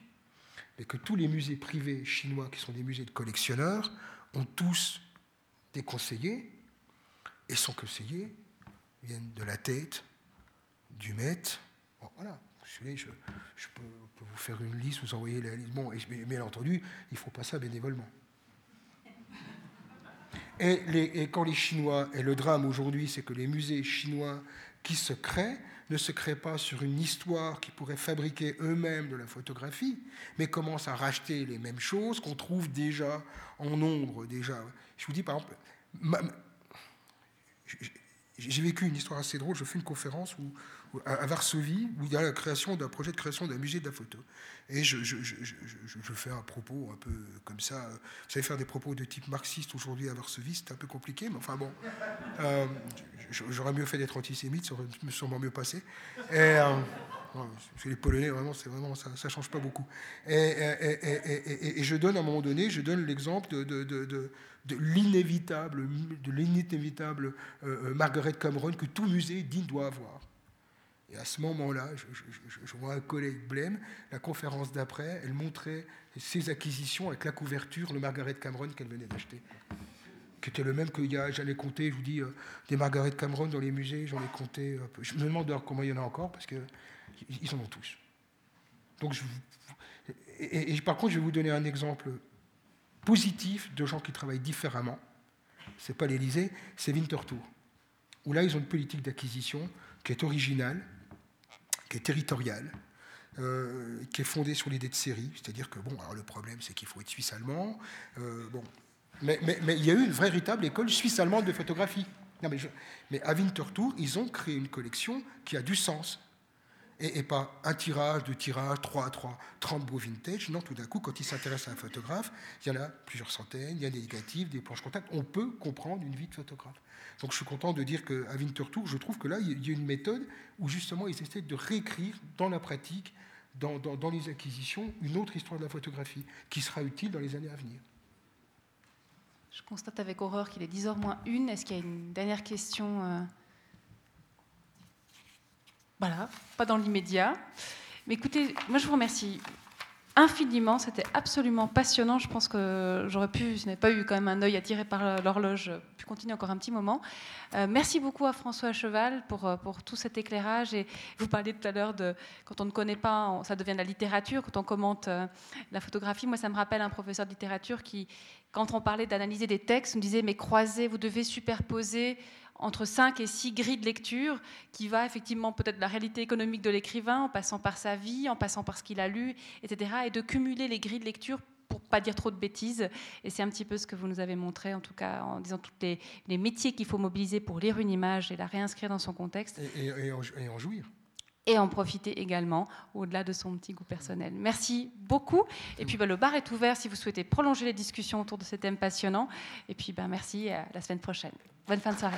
et que tous les musées privés chinois, qui sont des musées de collectionneurs, ont tous des conseillers, et son conseiller viennent de la tête, du Met. voilà, je, peux, vous faire une liste, vous envoyer la liste. Bon, et bien entendu, il ne faut pas ça bénévolement. Et, et, quand les Chinois, et le drame aujourd'hui, c'est que les musées chinois qui se créent ne se créent pas sur une histoire qui pourrait fabriquer eux-mêmes de la photographie, mais commencent à racheter les mêmes choses qu'on trouve déjà en nombre. Déjà. Je vous dis par exemple, j'ai vécu une histoire assez drôle. Je fais une conférence à Varsovie où il y a la création d'un projet de création d'un musée de la photo. Et je, fais un propos un peu comme ça. Vous savez, faire des propos de type marxiste aujourd'hui à Varsovie, c'est un peu compliqué, mais enfin bon. Euh, j'aurais mieux fait d'être antisémite, ça aurait sûrement mieux passé. Et, euh, que les Polonais, vraiment, vraiment ça ne change pas beaucoup. Et, je donne à un moment donné, je donne l'exemple de l'inévitable, de l'inévitable euh, Margaret Cameron que tout musée digne doit avoir. Et à ce moment-là, je, vois un collègue blême, la conférence d'après, elle montrait ses acquisitions avec la couverture, le Margaret Cameron qu'elle venait d'acheter. Qui était le même a, j'allais compter, je vous dis, euh, des Margaret Cameron dans les musées, j'en ai compté un peu. Je me demande comment il y en a encore, parce qu'ils en ont tous. Donc je, et, par contre, je vais vous donner un exemple positif de gens qui travaillent différemment. Ce n'est pas l'Élysée, c'est Winterthur. Où là, ils ont une politique d'acquisition qui est originale, qui est territoriale, euh, qui est fondée sur l'idée de série. C'est-à-dire que, bon, alors le problème, c'est qu'il faut être suisse-allemand. Euh, bon. Mais, mais, mais, il y a eu une véritable école suisse-allemande de photographie. Non, mais, mais à Winterthur, ils ont créé une collection qui a du sens. Et, pas un tirage, deux tirages, trois à trois, 30 beaux vintage. Non, tout d'un coup, quand ils s'intéressent à un photographe, il y en a plusieurs centaines, il y a des négatifs, des planches contact. On peut comprendre une vie de photographe. Donc je suis content de dire qu'à Winterthur, je trouve que là, il y a une méthode où justement ils essaient de réécrire dans la pratique, dans, dans, les acquisitions, une autre histoire de la photographie qui sera utile dans les années à venir. Je constate avec horreur qu'il est 10h moins 1. Est-ce qu'il y a une dernière question euh Voilà, pas dans l'immédiat. Mais écoutez, moi je vous remercie infiniment. C'était absolument passionnant. Je pense que j'aurais pu, je n'ai pas eu quand même un œil attiré par l'horloge, pu continuer encore un petit moment. Euh, merci beaucoup à François Cheval pour, euh, pour tout cet éclairage. Et vous parliez tout à l'heure de quand on ne connaît pas, ça devient de la littérature. Quand on commente euh, la photographie, moi, ça me rappelle un professeur de littérature qui, quand on parlait d'analyser des textes, nous disait mais croisez, vous devez superposer entre 5 et 6 grilles de lecture qui va effectivement peut-être la réalité économique de l'écrivain, en passant par sa vie, en passant par ce qu'il a lu, etc. Et de cumuler les grilles de lecture pour pas dire trop de bêtises. Et c'est un petit peu ce que vous nous avez montré, en tout cas, en disant tous les, métiers qu'il faut mobiliser pour lire une image et la réinscrire dans son contexte. Et, en, jouir et en profiter également au-delà de son petit goût personnel. Merci beaucoup. Et puis bah, le bar est ouvert si vous souhaitez prolonger les discussions autour de ce thème passionnant. Et puis bah, merci à la semaine prochaine. Bonne fin de soirée.